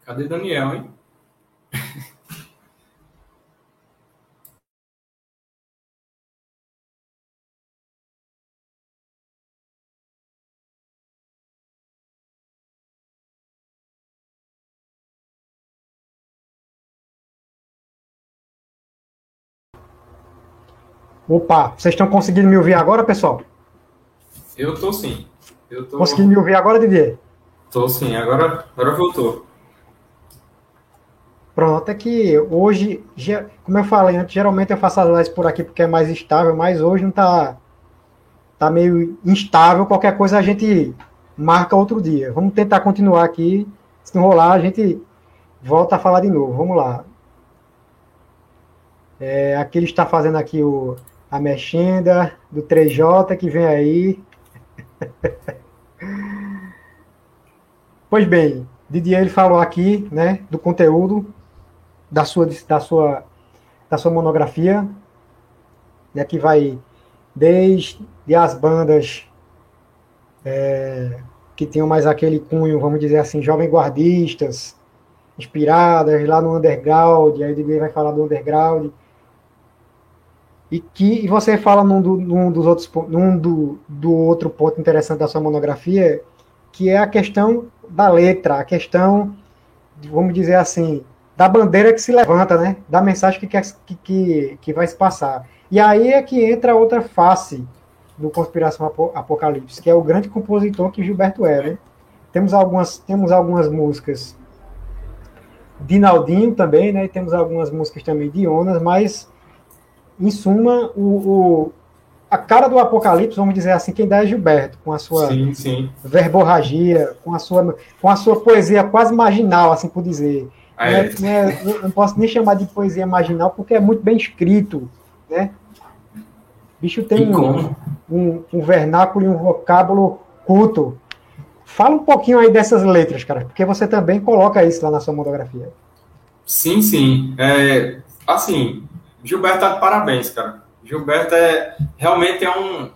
Cadê Daniel, hein? Opa, vocês estão conseguindo me ouvir agora, pessoal? Eu tô sim. Eu tô... Conseguindo me ouvir agora, Didier? Tô sim, agora, agora voltou. Pronto, é que hoje, como eu falei antes, geralmente eu faço as lives por aqui porque é mais estável, mas hoje não tá, tá meio instável. Qualquer coisa a gente marca outro dia. Vamos tentar continuar aqui. Se não rolar, a gente volta a falar de novo. Vamos lá. É, aqui ele está fazendo aqui o, a mexenda do 3J que vem aí. pois bem, Didier ele falou aqui, né, do conteúdo da sua, da sua, da sua monografia, né, que vai desde as bandas é, que tinham mais aquele cunho, vamos dizer assim, jovem guardistas, inspiradas lá no underground, aí ele vai falar do underground, e que e você fala num, do, num dos outros num do, do outro ponto interessante da sua monografia, que é a questão da letra, a questão, vamos dizer assim, da bandeira que se levanta, né? Da mensagem que, quer, que, que, que vai se passar. E aí é que entra outra face do Conspiração Apocalipse, que é o grande compositor que Gilberto é, né? Temos algumas, temos algumas músicas de Naldinho também, né? E temos algumas músicas também de Onas, mas, em suma, o, o, a cara do Apocalipse, vamos dizer assim, quem dá é Gilberto, com a sua sim, sim. verborragia, com a sua, com a sua poesia quase marginal, assim por dizer é. Não, é, não, posso nem chamar de poesia marginal, porque é muito bem escrito, né? bicho tem um, um, um, vernáculo e um vocábulo culto. Fala um pouquinho aí dessas letras, cara, porque você também coloca isso lá na sua monografia. Sim, sim. É, assim, Gilberto tá de parabéns, cara. Gilberto é realmente é um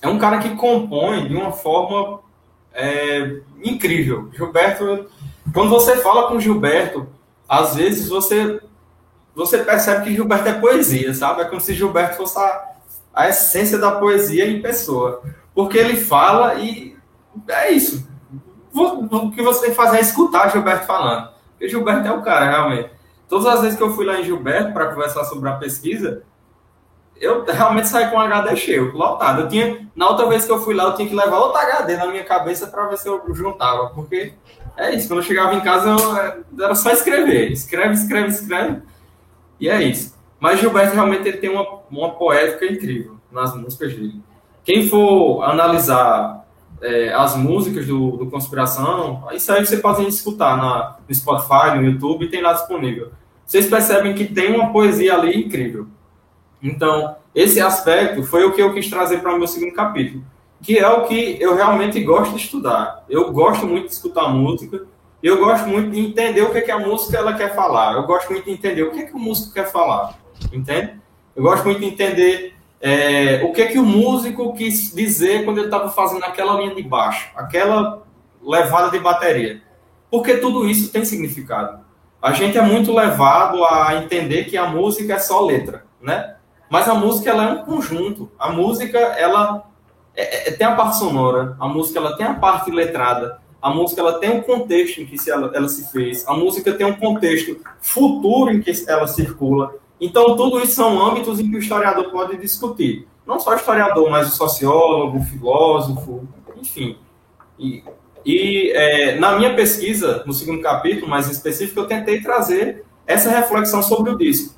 é um cara que compõe de uma forma é, incrível. Gilberto quando você fala com Gilberto, às vezes você você percebe que Gilberto é poesia, sabe? É como se Gilberto fosse a, a essência da poesia em pessoa. Porque ele fala e é isso. O que você tem que fazer é escutar Gilberto falando. Porque Gilberto é o cara, realmente. Todas as vezes que eu fui lá em Gilberto para conversar sobre a pesquisa, eu realmente saí com um HD cheio, lotado. Eu tinha, na outra vez que eu fui lá, eu tinha que levar outro HD na minha cabeça para ver se eu juntava, porque é isso. Quando eu chegava em casa, eu, era só escrever. Escreve, escreve, escreve. E é isso. Mas Gilberto realmente ele tem uma, uma poética incrível nas músicas dele. Quem for analisar é, as músicas do, do Conspiração, isso aí você pode escutar na, no Spotify, no YouTube, tem lá disponível. Vocês percebem que tem uma poesia ali incrível. Então, esse aspecto foi o que eu quis trazer para o meu segundo capítulo que é o que eu realmente gosto de estudar. Eu gosto muito de escutar música, eu gosto muito de entender o que, é que a música ela quer falar. Eu gosto muito de entender o que, é que o músico quer falar, entende? Eu gosto muito de entender é, o que é que o músico quis dizer quando ele estava fazendo aquela linha de baixo, aquela levada de bateria. Porque tudo isso tem significado. A gente é muito levado a entender que a música é só letra, né? Mas a música ela é um conjunto. A música ela é, é, tem a parte sonora, a música ela tem a parte letrada, a música ela tem um contexto em que se ela, ela se fez, a música tem um contexto futuro em que ela circula. Então, tudo isso são âmbitos em que o historiador pode discutir. Não só o historiador, mas o sociólogo, o filósofo, enfim. E, e é, na minha pesquisa, no segundo capítulo, mais específico, eu tentei trazer essa reflexão sobre o disco.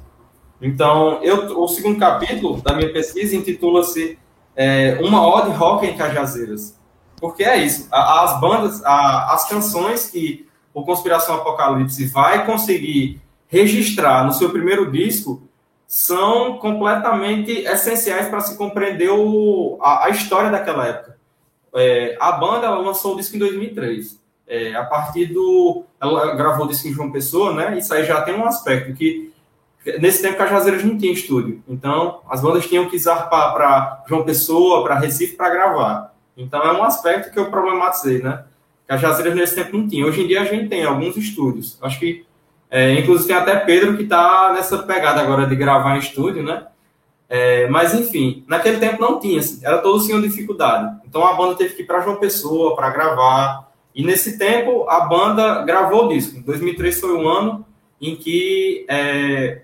Então, eu, o segundo capítulo da minha pesquisa intitula-se é, Uma Ode Rock em Cajazeiras. Porque é isso, as bandas, as canções que o Conspiração Apocalipse vai conseguir registrar no seu primeiro disco são completamente essenciais para se compreender o, a, a, história daquela época. É, a banda lançou o disco em 2003. É, a partir do. Ela gravou o disco em João Pessoa, né? Isso aí já tem um aspecto que. Nesse tempo, Cajazeiras não tinha estúdio. Então, as bandas tinham que zarpar para João Pessoa, para Recife, para gravar. Então, é um aspecto que eu problematizei, né? Cajazeiras nesse tempo não tinha. Hoje em dia, a gente tem alguns estúdios. Acho que é, inclusive tem até Pedro que está nessa pegada agora de gravar em estúdio, né? É, mas enfim, naquele tempo não tinha, assim, era todo tinham dificuldade. Então a banda teve que ir para João Pessoa para gravar. E nesse tempo a banda gravou o disco. 2003 foi o ano em que é,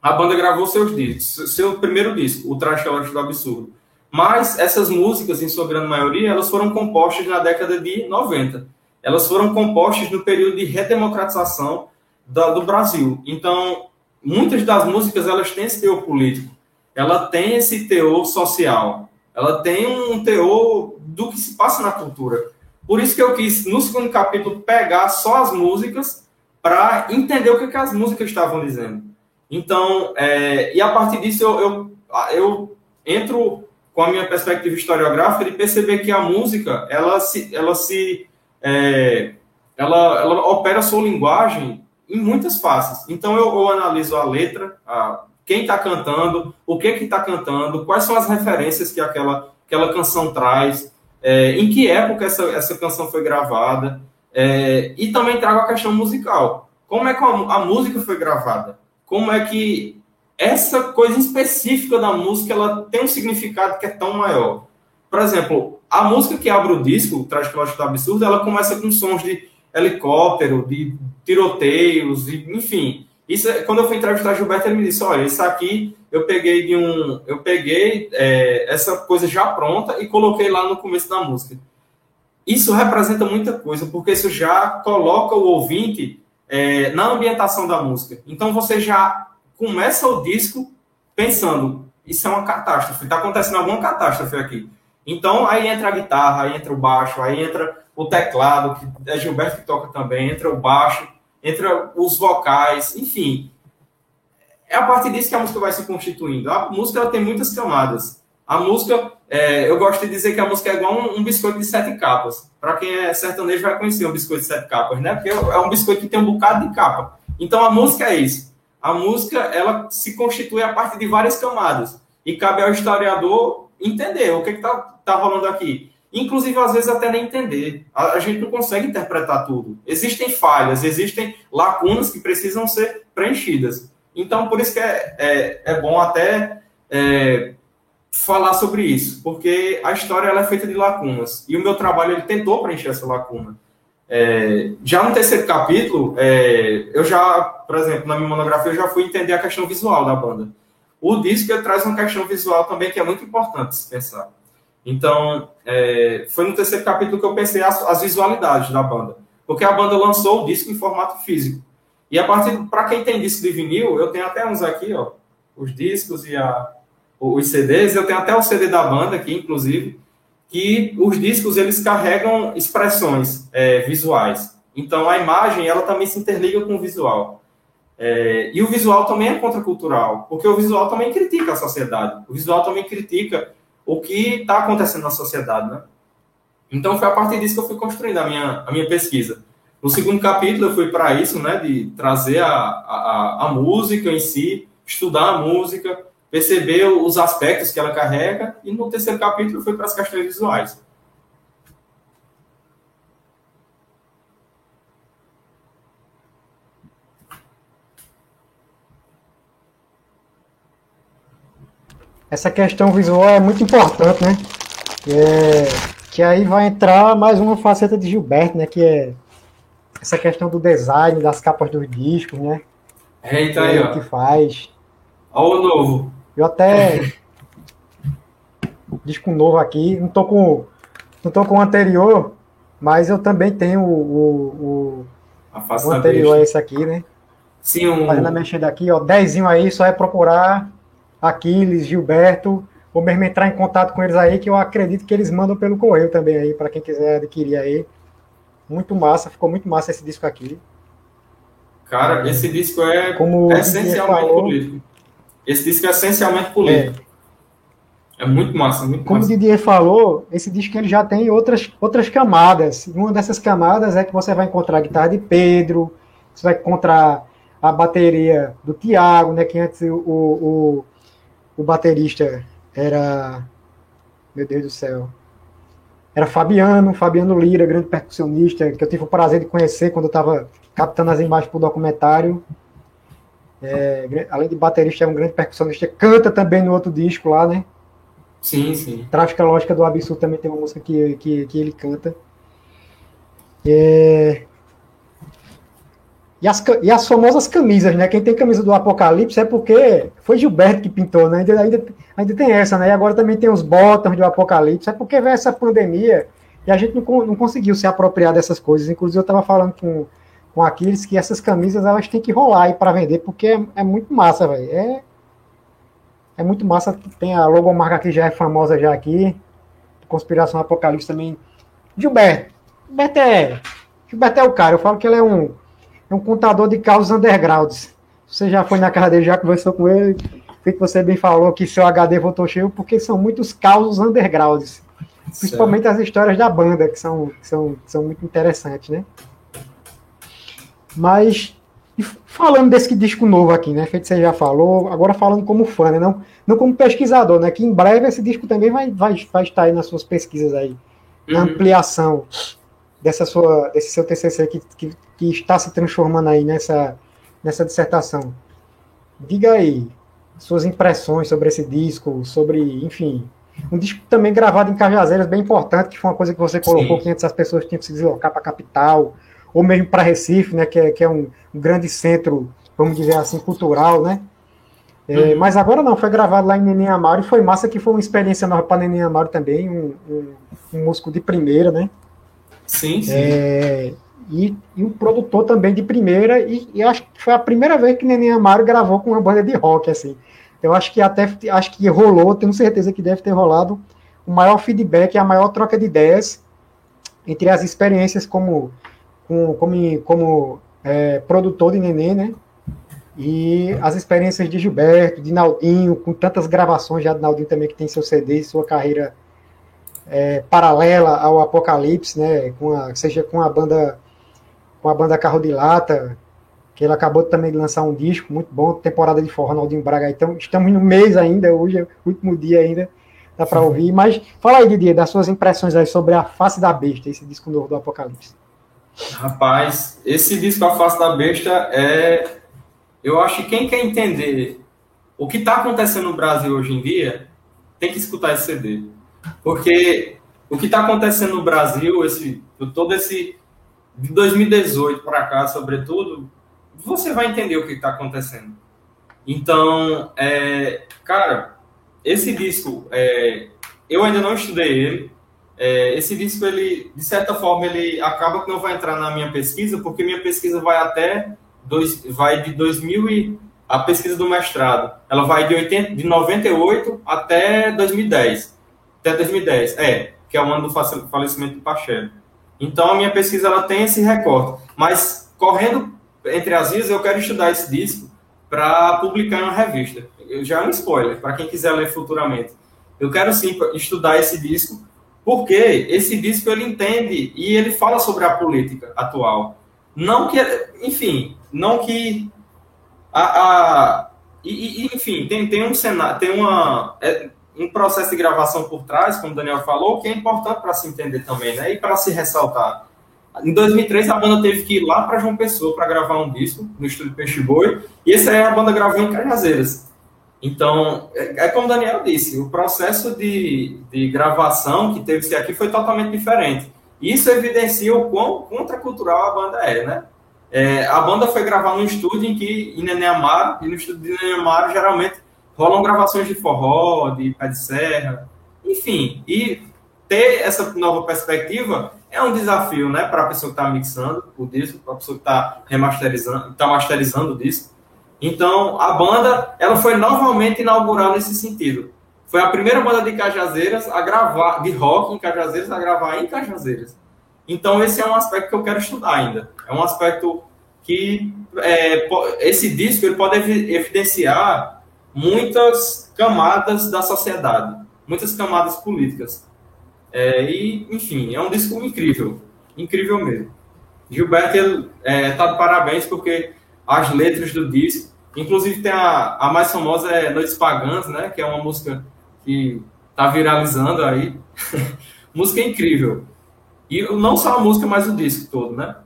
a banda gravou seus discos, seu primeiro disco, o Trash do Absurdo. Mas essas músicas, em sua grande maioria, elas foram compostas na década de 90 elas foram compostas no período de redemocratização da, do Brasil. Então, muitas das músicas elas têm esse teor político, ela tem esse teor social, ela tem um teor do que se passa na cultura. Por isso que eu quis, no segundo capítulo, pegar só as músicas para entender o que, que, as músicas estavam dizendo. Então, é, e a partir disso eu, eu, eu entro com a minha perspectiva historiográfica de perceber que a música ela se, ela se é, ela, ela opera a sua linguagem em muitas faces. Então, eu, eu analiso a letra, a, quem está cantando, o que que está cantando, quais são as referências que aquela, aquela canção traz, é, em que época essa, essa canção foi gravada, é, e também trago a questão musical. Como é que a, a, música foi gravada? Como é que essa coisa específica da música ela tem um significado que é tão maior? Por exemplo, a música que abre o disco, o Trágico Lógico do Absurdo, ela começa com sons de helicóptero, de tiroteios, de, enfim. Isso, é, quando eu fui entrevistar Gilberto, ele me disse: olha, isso aqui eu peguei de um. Eu peguei é, essa coisa já pronta e coloquei lá no começo da música. Isso representa muita coisa, porque isso já coloca o ouvinte é, na ambientação da música. Então você já começa o disco pensando: isso é uma catástrofe, está acontecendo alguma catástrofe aqui. Então, aí entra a guitarra, aí entra o baixo, aí entra o teclado, que é Gilberto que toca também, entra o baixo, entra os vocais, enfim. É a partir disso que a música vai se constituindo. A música ela tem muitas camadas. A música, é, eu gosto de dizer que a música é igual um, um biscoito de sete capas. Para quem é sertanejo vai conhecer um biscoito de sete capas, né? Porque é um biscoito que tem um bocado de capa. Então a música é isso. A música ela se constitui a partir de várias camadas. E cabe ao historiador entender o que está tá rolando aqui. Inclusive, às vezes, até nem entender. A, a, gente não consegue interpretar tudo. Existem falhas, existem lacunas que precisam ser preenchidas. Então, por isso que é, é, é bom até é, falar sobre isso, porque a história ela é feita de lacunas. E o meu trabalho ele tentou preencher essa lacuna. É, já no terceiro capítulo, é, eu já, por exemplo, na minha monografia, eu já fui entender a questão visual da banda. O disco traz uma questão visual também que é muito importante se pensar. Então, é, foi no terceiro capítulo que eu pensei as, as, visualidades da banda. Porque a banda lançou o disco em formato físico. E a partir, para quem tem disco de vinil, eu tenho até uns aqui, ó, os discos e a, os CDs, eu tenho até o CD da banda aqui, inclusive, que os discos eles carregam expressões é, visuais. Então a imagem ela também se interliga com o visual. É, e o visual também é contracultural, porque o visual também critica a sociedade. O visual também critica o que está acontecendo na sociedade, né? Então foi a partir disso que eu fui construindo a minha, a minha pesquisa. No segundo capítulo eu fui para isso, né, de trazer a, a, a música em si, estudar a música, perceber os aspectos que ela carrega, e no terceiro capítulo fui para as questões visuais. essa questão visual é muito importante, né? É, Que aí vai entrar mais uma faceta de Gilberto, né? Que é essa questão do design, das capas dos discos, né? Eita aí, ó. que faz. Olha o novo. Eu até. disco novo aqui. Não tô com. Não tô com o anterior, mas eu também tenho o, o, o, anterior a esse aqui, né? Sim, um... Fazendo a mexida aqui, ó. Dezinho aí, só é procurar Aquiles, Gilberto, ou mesmo entrar em contato com eles aí, que eu acredito que eles mandam pelo correio também aí, para quem quiser adquirir aí. Muito massa, ficou muito massa esse disco aqui. Cara, esse disco é Como essencialmente falou, político. Esse disco é essencialmente político. É, é muito massa, muito Como massa. o Didier falou, esse disco ele já tem outras, outras camadas. Uma dessas camadas é que você vai encontrar a guitarra de Pedro, você vai encontrar a bateria do Tiago, né? Que antes o, o, o baterista era. Meu Deus do céu. Era Fabiano, Fabiano Lira, grande percussionista, que eu tive o prazer de conhecer quando eu estava captando as imagens para o documentário. É, além de baterista, é um grande percussionista, canta também no outro disco lá, né? Sim, sim. Tráfica Lógica do Absurdo também tem uma música que, que, que ele canta. É, e as, e as famosas camisas, né? Quem tem camisa do Apocalipse é porque foi Gilberto que pintou, né? Ainda, ainda, ainda tem essa, né? E agora também tem os botões do Apocalipse. É porque veio essa pandemia e a gente não, não conseguiu se apropriar dessas coisas. Inclusive, eu estava falando com, com Aquiles que essas camisas elas têm que rolar aí para vender, porque é, é muito massa, velho. É, é muito massa. Tem a logomarca que já é famosa já aqui. Conspiração Apocalipse também. Gilberto. Gilberto é. Gilberto é o cara. Eu falo que ele é um é um contador de carros undergrounds. Você já foi na casa dele, já conversou com ele, que você bem falou que seu HD voltou cheio, porque são muitos causos undergrounds. Principalmente certo. as histórias da banda, que são, que são, que são muito interessantes, né? Mas, falando desse disco novo aqui, né? Feito você já falou, agora falando como fã, né? Não, não como pesquisador, né? Que em breve esse disco também vai, vai, vai estar aí nas suas pesquisas aí. Na uhum. ampliação dessa sua, desse seu TCC que, que, que está se transformando aí nessa, nessa dissertação. Diga aí suas impressões sobre esse disco, sobre, enfim, um disco também gravado em Cajazeiras, bem importante, que foi uma coisa que você colocou, Sim. que antes as pessoas tinham que se deslocar para a capital, ou mesmo para Recife, né, que é, que é um, um, grande centro, vamos dizer assim, cultural, né? É, uhum. Mas agora não, foi gravado lá em Neném Amaro, e foi massa que foi uma experiência nova para Neném Amaro também, um, um, um músico de primeira, né? Sim, sim. É, e, e um produtor também de primeira, e, e, acho que foi a primeira vez que Neném Amaro gravou com uma banda de rock, assim. Eu acho que até acho que rolou, tenho certeza que deve ter rolado o maior feedback, a maior troca de ideias entre as experiências como, como, como, como é, produtor de Neném, né? E as experiências de Gilberto, de Naldinho, com tantas gravações já de Naldinho também, que tem seu CD, sua carreira é, paralela ao Apocalipse, né? Com a, seja com a banda com a banda Carro de Lata, que ele acabou também de lançar um disco muito bom, temporada de forró, Naldinho Braga. Então, estamos no mês ainda, hoje é o último dia ainda, dá para ouvir. Mas fala aí, Didier, das suas impressões aí sobre a Face da Besta, esse disco novo do Apocalipse. Rapaz, esse disco A Face da Besta é. Eu acho que quem quer entender o que está acontecendo no Brasil hoje em dia tem que escutar esse CD. Porque o que está acontecendo no Brasil, esse, todo esse. de 2018 para cá, sobretudo, você vai entender o que está acontecendo. Então, é, cara, esse disco, é, eu ainda não estudei ele. É, esse disco, ele, de certa forma, ele acaba que não vai entrar na minha pesquisa, porque minha pesquisa vai até dois, vai de 2000 e a pesquisa do mestrado, ela vai de, 80, de 98 até 2010 até 2010. É, que é o ano do falecimento do Pacheco. Então, a minha pesquisa ela tem esse recorte. Mas, correndo entre as vias, eu quero estudar esse disco para publicar em uma revista. Eu, já é um spoiler, para quem quiser ler futuramente. Eu quero sim estudar esse disco, porque esse disco ele entende e ele fala sobre a política atual. Não que, enfim, não que a, a e, e, enfim, tem, tem um cenário, tem uma, é, um processo de gravação por trás, como o Daniel falou, que é importante para se entender também, né? E para se ressaltar. Em 2003, a banda teve que ir lá para João Pessoa para gravar um disco no estúdio Peixe Boi, e essa aí a banda gravou em Cajazeiras. Então, é, é como o Daniel disse, o processo de, de gravação que teve-se aqui foi totalmente diferente. Isso evidencia o quão contracultural a banda é, né? É, a banda foi gravar num estúdio em que, em Neneamar, e no estúdio de Neneamar, geralmente, rolam gravações de forró, de pé de serra, enfim. E ter essa nova perspectiva é um desafio, né, para a pessoa que está mixando o disco, para a pessoa que está remasterizando, está masterizando o disco. Então, a banda, ela foi novamente inaugurada nesse sentido. Foi a primeira banda de Cajazeiras a gravar, de rock em Cajazeiras, a gravar em Cajazeiras. Então, esse é um aspecto que eu quero estudar ainda. É um aspecto que é, esse disco ele pode evidenciar muitas camadas da sociedade, muitas camadas políticas. É, e, enfim, é um disco incrível, incrível mesmo. Gilberto está é, tá de parabéns porque as letras do disco, inclusive tem a, a mais famosa é Noites Pagãs, né, que é uma música que está viralizando aí. música incrível. E não só a música, mas o disco todo, né?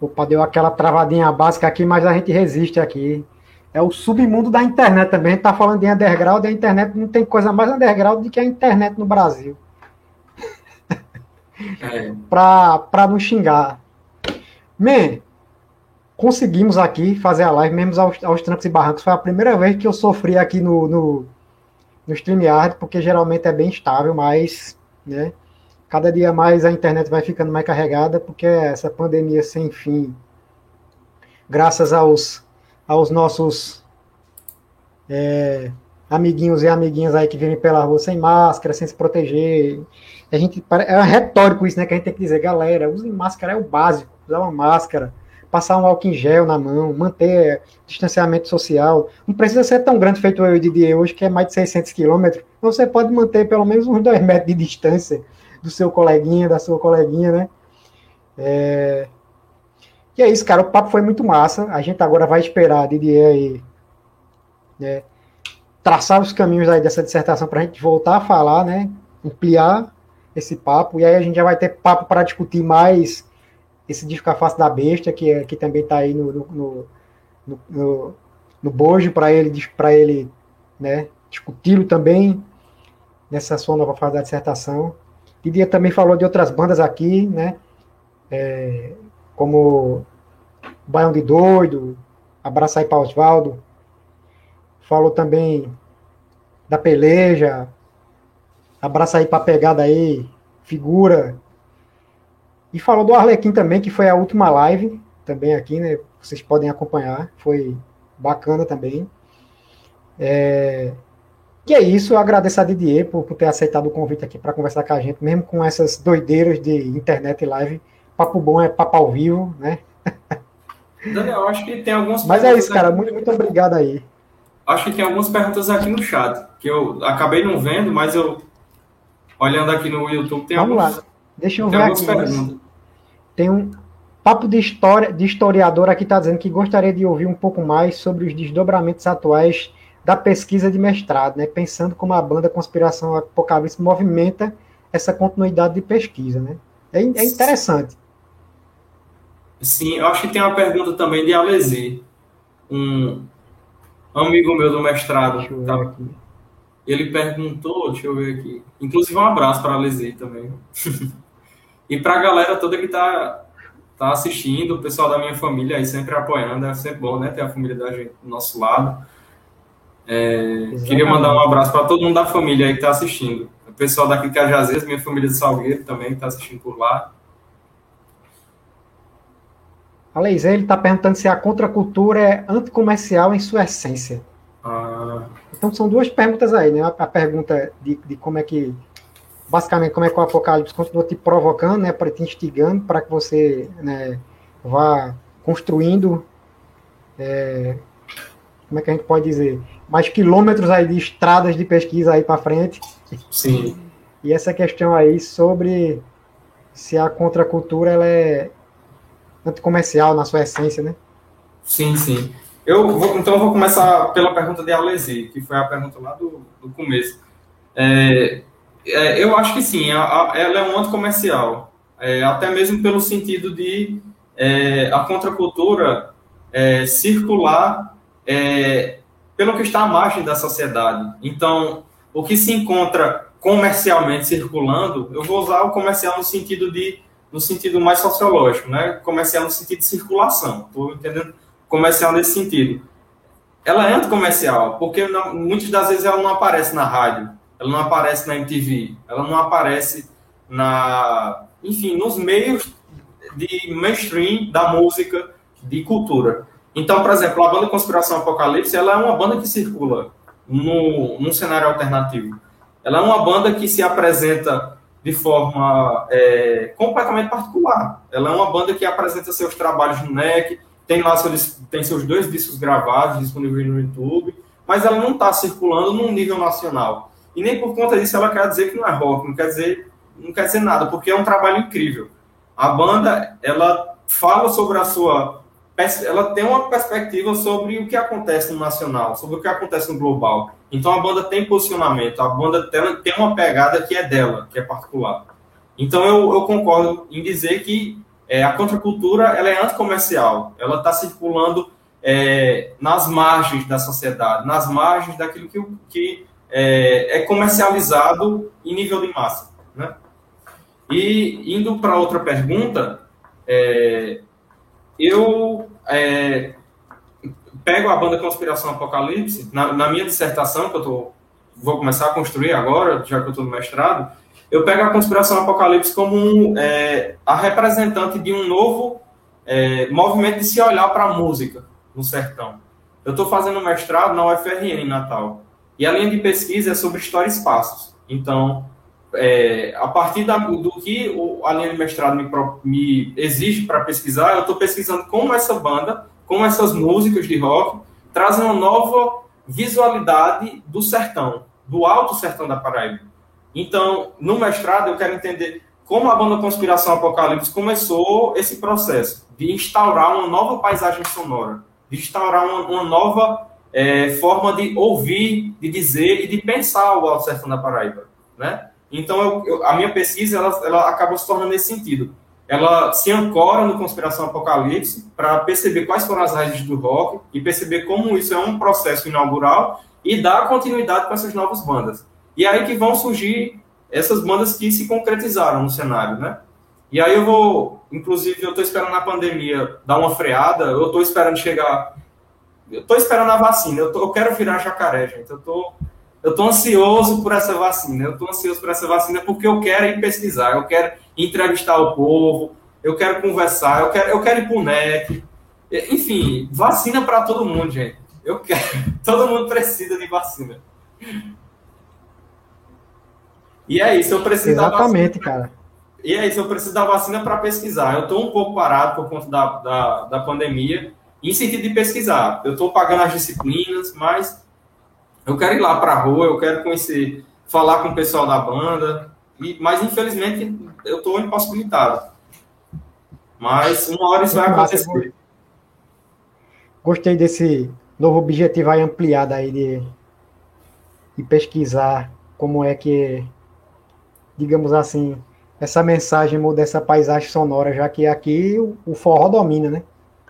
Opa, deu aquela travadinha básica aqui, mas a gente resiste aqui. É o submundo da internet também. A gente tá falando de underground e a internet não tem coisa mais underground do que a internet no Brasil. É. pra, pra não xingar. Man, conseguimos aqui fazer a live, mesmo aos, aos trancos e barrancos. Foi a primeira vez que eu sofri aqui no, no, no StreamYard, porque geralmente é bem estável, mas, né? cada dia mais a internet vai ficando mais carregada, porque essa pandemia sem fim, graças aos, aos nossos é, amiguinhos e amiguinhas aí que vivem pela rua sem máscara, sem se proteger. A gente, é retórico isso, né? Que a gente tem que dizer, galera, use máscara é o básico, usar uma máscara, passar um álcool em gel na mão, manter distanciamento social. Não precisa ser tão grande feito o Didier hoje, que é mais de 600 quilômetros. Você pode manter pelo menos uns dois metros de distância do seu coleguinha, da sua coleguinha, né? É... E é isso, cara. O papo foi muito massa. A gente agora vai esperar Didier aí, né, traçar os caminhos aí dessa dissertação para a gente voltar a falar, né? Ampliar esse papo. E aí a gente já vai ter papo para discutir mais esse disco A Face da Besta, que, é, que também está aí no, no, no, no, no bojo para ele, para ele né, discuti-lo também nessa sua nova fase da dissertação. Didia também falou de outras bandas aqui, né? É, como Baião de Doido, Abraça aí para Osvaldo. Falou também da peleja, Abraça aí pegada aí, figura. E falou do Arlequim também, que foi a última live também aqui, né? Vocês podem acompanhar, foi bacana também. É, e é isso, eu agradeço a Didier por, por ter aceitado o convite aqui para conversar com a gente, mesmo com essas doideiras de internet e live. Papo bom é papo ao vivo, né? Daniel, acho que tem algumas Mas é isso, cara, aqui. muito, muito obrigado aí. Acho que tem algumas perguntas aqui no chat, que eu acabei não vendo, mas eu, olhando aqui no YouTube, tem Vamos algumas, lá, deixa eu ver aqui. Perguntas. Tem um papo de, história, de historiador aqui, está dizendo que gostaria de ouvir um pouco mais sobre os desdobramentos atuais da pesquisa de mestrado, né? Pensando como a banda Conspiração Apocalipse movimenta essa continuidade de pesquisa, né? É, é interessante. Sim, eu acho que tem uma pergunta também de Alesi, um amigo meu do mestrado. Tá? Ele perguntou, deixa eu ver aqui. Inclusive, um abraço para a Alesi também. e para a galera toda que está tá assistindo, o pessoal da minha família aí sempre apoiando, é sempre bom, né? Ter a família da gente do nosso lado. É, queria mandar um abraço para todo mundo da família aí que está assistindo. O pessoal daqui de Cajazeiras, minha família de Salgueiro também está assistindo por lá. A Leizé, ele está perguntando se a contracultura é anticomercial em sua essência. Ah. Então são duas perguntas aí, né? A pergunta de, de como é que, basicamente, como é que o Apocalipse continua te provocando, né? Para te instigando, para que você né, vá construindo é, como é que a gente pode dizer, mais quilômetros aí de estradas de pesquisa aí para frente. Sim. E essa questão aí sobre se a contracultura ela é anticomercial na sua essência, né? Sim, sim. Eu vou, então eu vou começar pela pergunta de Alesi, que foi a pergunta lá do, do começo. É, É, eu acho que sim, a, a, ela é um anticomercial, é, até mesmo pelo sentido de é, a contracultura é, circular é, pelo que está à margem da sociedade. Então, o que se encontra comercialmente circulando, eu vou usar o comercial no sentido de no sentido mais sociológico, né? Comercial no sentido de circulação. Estou entendendo comercial nesse sentido. Ela é anticomercial, porque não, muitas das vezes ela não aparece na rádio, ela não aparece na MTV, ela não aparece na, enfim, nos meios de mainstream da música, de cultura. Então, por exemplo, a banda Conspiração Apocalipse, ela é uma banda que circula no, num cenário alternativo. Ela é uma banda que se apresenta de forma é, completamente particular. Ela é uma banda que apresenta seus trabalhos no NEC, tem lá seus, tem seus dois discos gravados disponíveis no YouTube, mas ela não está circulando num nível nacional. E nem por conta disso ela quer dizer que não é rock, não quer dizer, não quer dizer nada, porque é um trabalho incrível. A banda, ela fala sobre a sua ela tem uma perspectiva sobre o que acontece no nacional, sobre o que acontece no global. Então a banda tem posicionamento, a banda tem, uma pegada que é dela, que é particular. Então eu, eu concordo em dizer que é, a contracultura ela é anticomercial, ela está circulando é, nas margens da sociedade, nas margens daquilo que, que é, é comercializado em nível de massa. Né? E indo para outra pergunta, é, eu é, pego a banda Conspiração Apocalipse, na, na minha dissertação, que eu tô, vou começar a construir agora, já que eu estou no mestrado, eu pego a Conspiração Apocalipse como um, é, a representante de um novo é, movimento de se olhar para a música no sertão. Eu estou fazendo mestrado na UFRN em Natal. E a linha de pesquisa é sobre história e espaços. Então, é, a partir da, do que o, a linha de mestrado me, me exige para pesquisar, eu estou pesquisando como essa banda, como essas músicas de rock trazem uma nova visualidade do sertão, do alto sertão da Paraíba. Então, no mestrado, eu quero entender como a banda Conspiração Apocalipse começou esse processo de instaurar uma nova paisagem sonora, de instaurar uma, uma nova é, forma de ouvir, de dizer e de pensar o alto sertão da Paraíba, né? Então, eu, eu, a minha pesquisa ela, ela acaba se tornando nesse sentido. Ela se ancora no Conspiração Apocalipse para perceber quais foram as raízes do rock e perceber como isso é um processo inaugural e dar continuidade para essas novas bandas. E aí que vão surgir essas bandas que se concretizaram no cenário, né? E aí eu vou, inclusive, eu estou esperando a pandemia dar uma freada, eu estou esperando chegar, eu estou esperando a vacina, eu, tô, eu quero virar jacaré, gente, eu estou eu estou ansioso por essa vacina. Eu estou ansioso por essa vacina porque eu quero ir pesquisar, eu quero entrevistar o povo, eu quero conversar, eu quero, eu quero ir para o NEC. Enfim, vacina para todo mundo, gente. Eu quero. Todo mundo precisa de vacina. E é isso, eu preciso Exatamente, da vacina. cara. E é isso, eu preciso da vacina para pesquisar. Eu estou um pouco parado por conta da, da, da pandemia, em sentido de pesquisar. Eu estou pagando as disciplinas, mas eu quero ir lá para a rua, eu quero conhecer, falar com o pessoal da banda, e, mas infelizmente eu estou impossibilitado. Mas uma hora isso vai acontecer. Gostei desse novo objetivo aí ampliado aí de, de pesquisar como é que, digamos assim, essa mensagem muda essa paisagem sonora, já que aqui o, o forró domina, né?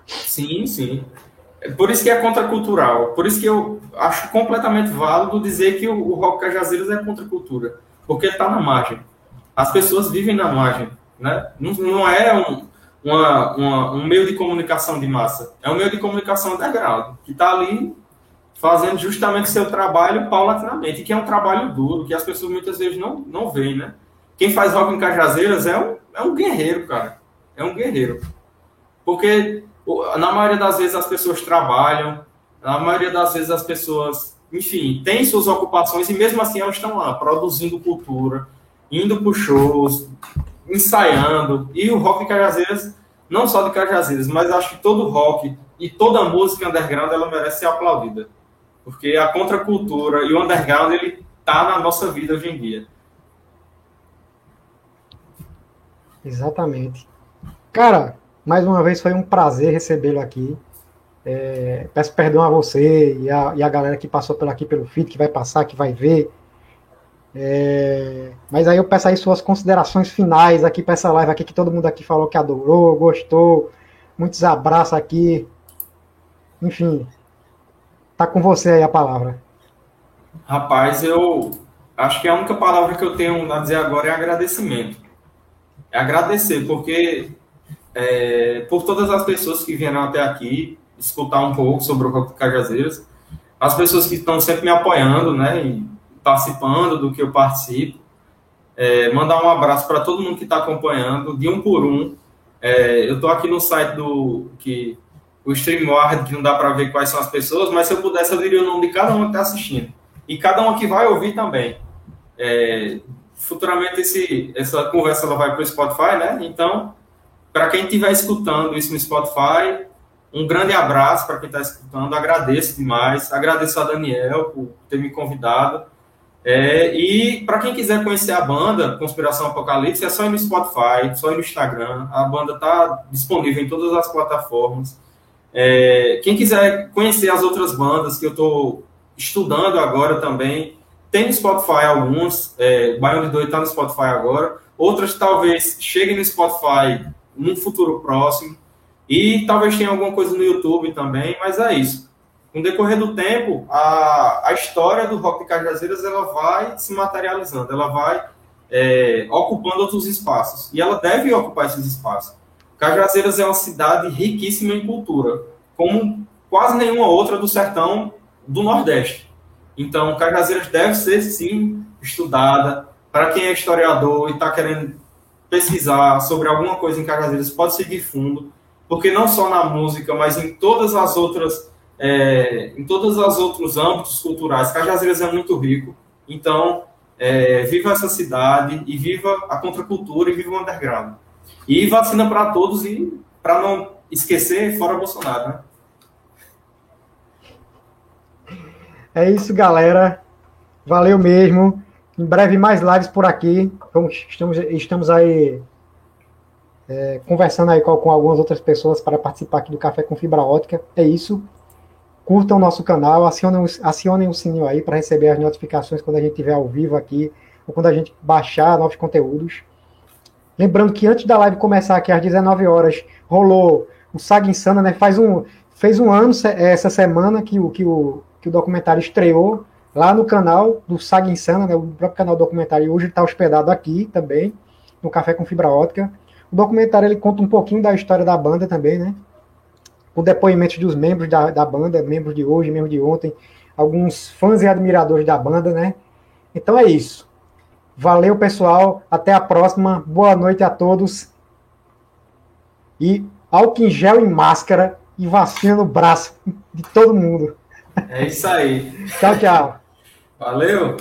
Sim, sim. Por isso que é contracultural. Por isso que eu acho completamente válido dizer que o, o rock cajazeiros é contracultura. Porque está na margem. As pessoas vivem na margem. Né? Não, não é um, uma, uma, um meio de comunicação de massa. É um meio de comunicação underground. Que está ali fazendo justamente seu trabalho paulatinamente. Que é um trabalho duro, que as pessoas muitas vezes não, não veem. Né? Quem faz rock em Cajazeiras é um, é um guerreiro, cara. É um guerreiro. Porque na maioria das vezes as pessoas trabalham, na maioria das vezes as pessoas, enfim, têm suas ocupações e mesmo assim elas estão lá produzindo cultura, indo para shows, ensaiando. E o rock Cajazeiras, não só de Cajazeiras, mas acho que todo rock e toda música underground ela merece ser aplaudida. Porque a contracultura e o underground ele tá na nossa vida hoje em dia. Exatamente. Cara, mais uma vez foi um prazer recebê-lo aqui. É, peço perdão a você e a, e a galera que passou por aqui pelo feed, que vai passar, que vai ver. É, mas aí eu peço aí suas considerações finais aqui para essa live aqui, que todo mundo aqui falou que adorou, gostou. Muitos abraços aqui. Enfim, tá com você aí a palavra. Rapaz, eu acho que a única palavra que eu tenho a dizer agora é agradecimento. É agradecer, porque é, por todas as pessoas que vieram até aqui escutar um pouco sobre o Rock Cajazeiras, as pessoas que estão sempre me apoiando, né, e participando do que eu participo. É, mandar um abraço para todo mundo que está acompanhando, de um por um. É, eu estou aqui no site do que o StreamYard, que não dá para ver quais são as pessoas, mas se eu pudesse, eu diria o nome de cada um que está assistindo. E cada um que vai ouvir também. É, futuramente esse, essa conversa ela vai para o Spotify, né? Então, para quem estiver escutando isso no Spotify, um grande abraço para quem está escutando. Agradeço demais. Agradeço a Daniel por ter me convidado. É, e para quem quiser conhecer a banda Conspiração Apocalipse, é só ir no Spotify, só ir no Instagram. A banda está disponível em todas as plataformas. É, quem quiser conhecer as outras bandas que eu estou estudando agora também, tem no Spotify algumas. É, Baião de Doido está no Spotify agora. Outras talvez cheguem no Spotify num futuro próximo. E talvez tenha alguma coisa no YouTube também, mas é isso com o decorrer do tempo, a, a história do rock de Cajazeiras ela vai se materializando, ela vai é, ocupando outros espaços. E ela deve ocupar esses espaços. Cajazeiras é uma cidade riquíssima em cultura, como quase nenhuma outra do sertão do Nordeste. Então, Cajazeiras deve ser, sim, estudada. Para quem é historiador e está querendo pesquisar sobre alguma coisa em Cajazeiras, pode seguir fundo, porque não só na música, mas em todas as outras é, em todos os outros âmbitos culturais. Cajazeiras é muito rico, então é, viva essa cidade e viva a contracultura e viva o underground. E vacina para todos e para não esquecer, fora Bolsonaro, né? É isso, galera. Valeu mesmo. Em breve mais lives por aqui. Estamos, estamos aí é, conversando aí com, com algumas outras pessoas para participar aqui do Café com Fibra Ótica. É isso curtam o nosso canal, acionem, acionem o sininho aí para receber as notificações quando a gente estiver ao vivo aqui, ou quando a gente baixar novos conteúdos. Lembrando que antes da live começar aqui às 19 horas, rolou o Saga Insana, né? Faz um, fez um ano essa semana que o, que o, que o documentário estreou lá no canal do Saga Insana, né? o próprio canal do documentário, hoje está hospedado aqui também, no Café com Fibra Ótica. O documentário ele conta um pouquinho da história da banda também, né? com depoimentos dos membros da, da banda, membros de hoje, membros de ontem, alguns fãs e admiradores da banda, né? Então é isso. Valeu, pessoal. Até a próxima. Boa noite a todos. E álcool em gel e máscara e vacina no braço de todo mundo. É isso aí. tchau, tchau. Valeu.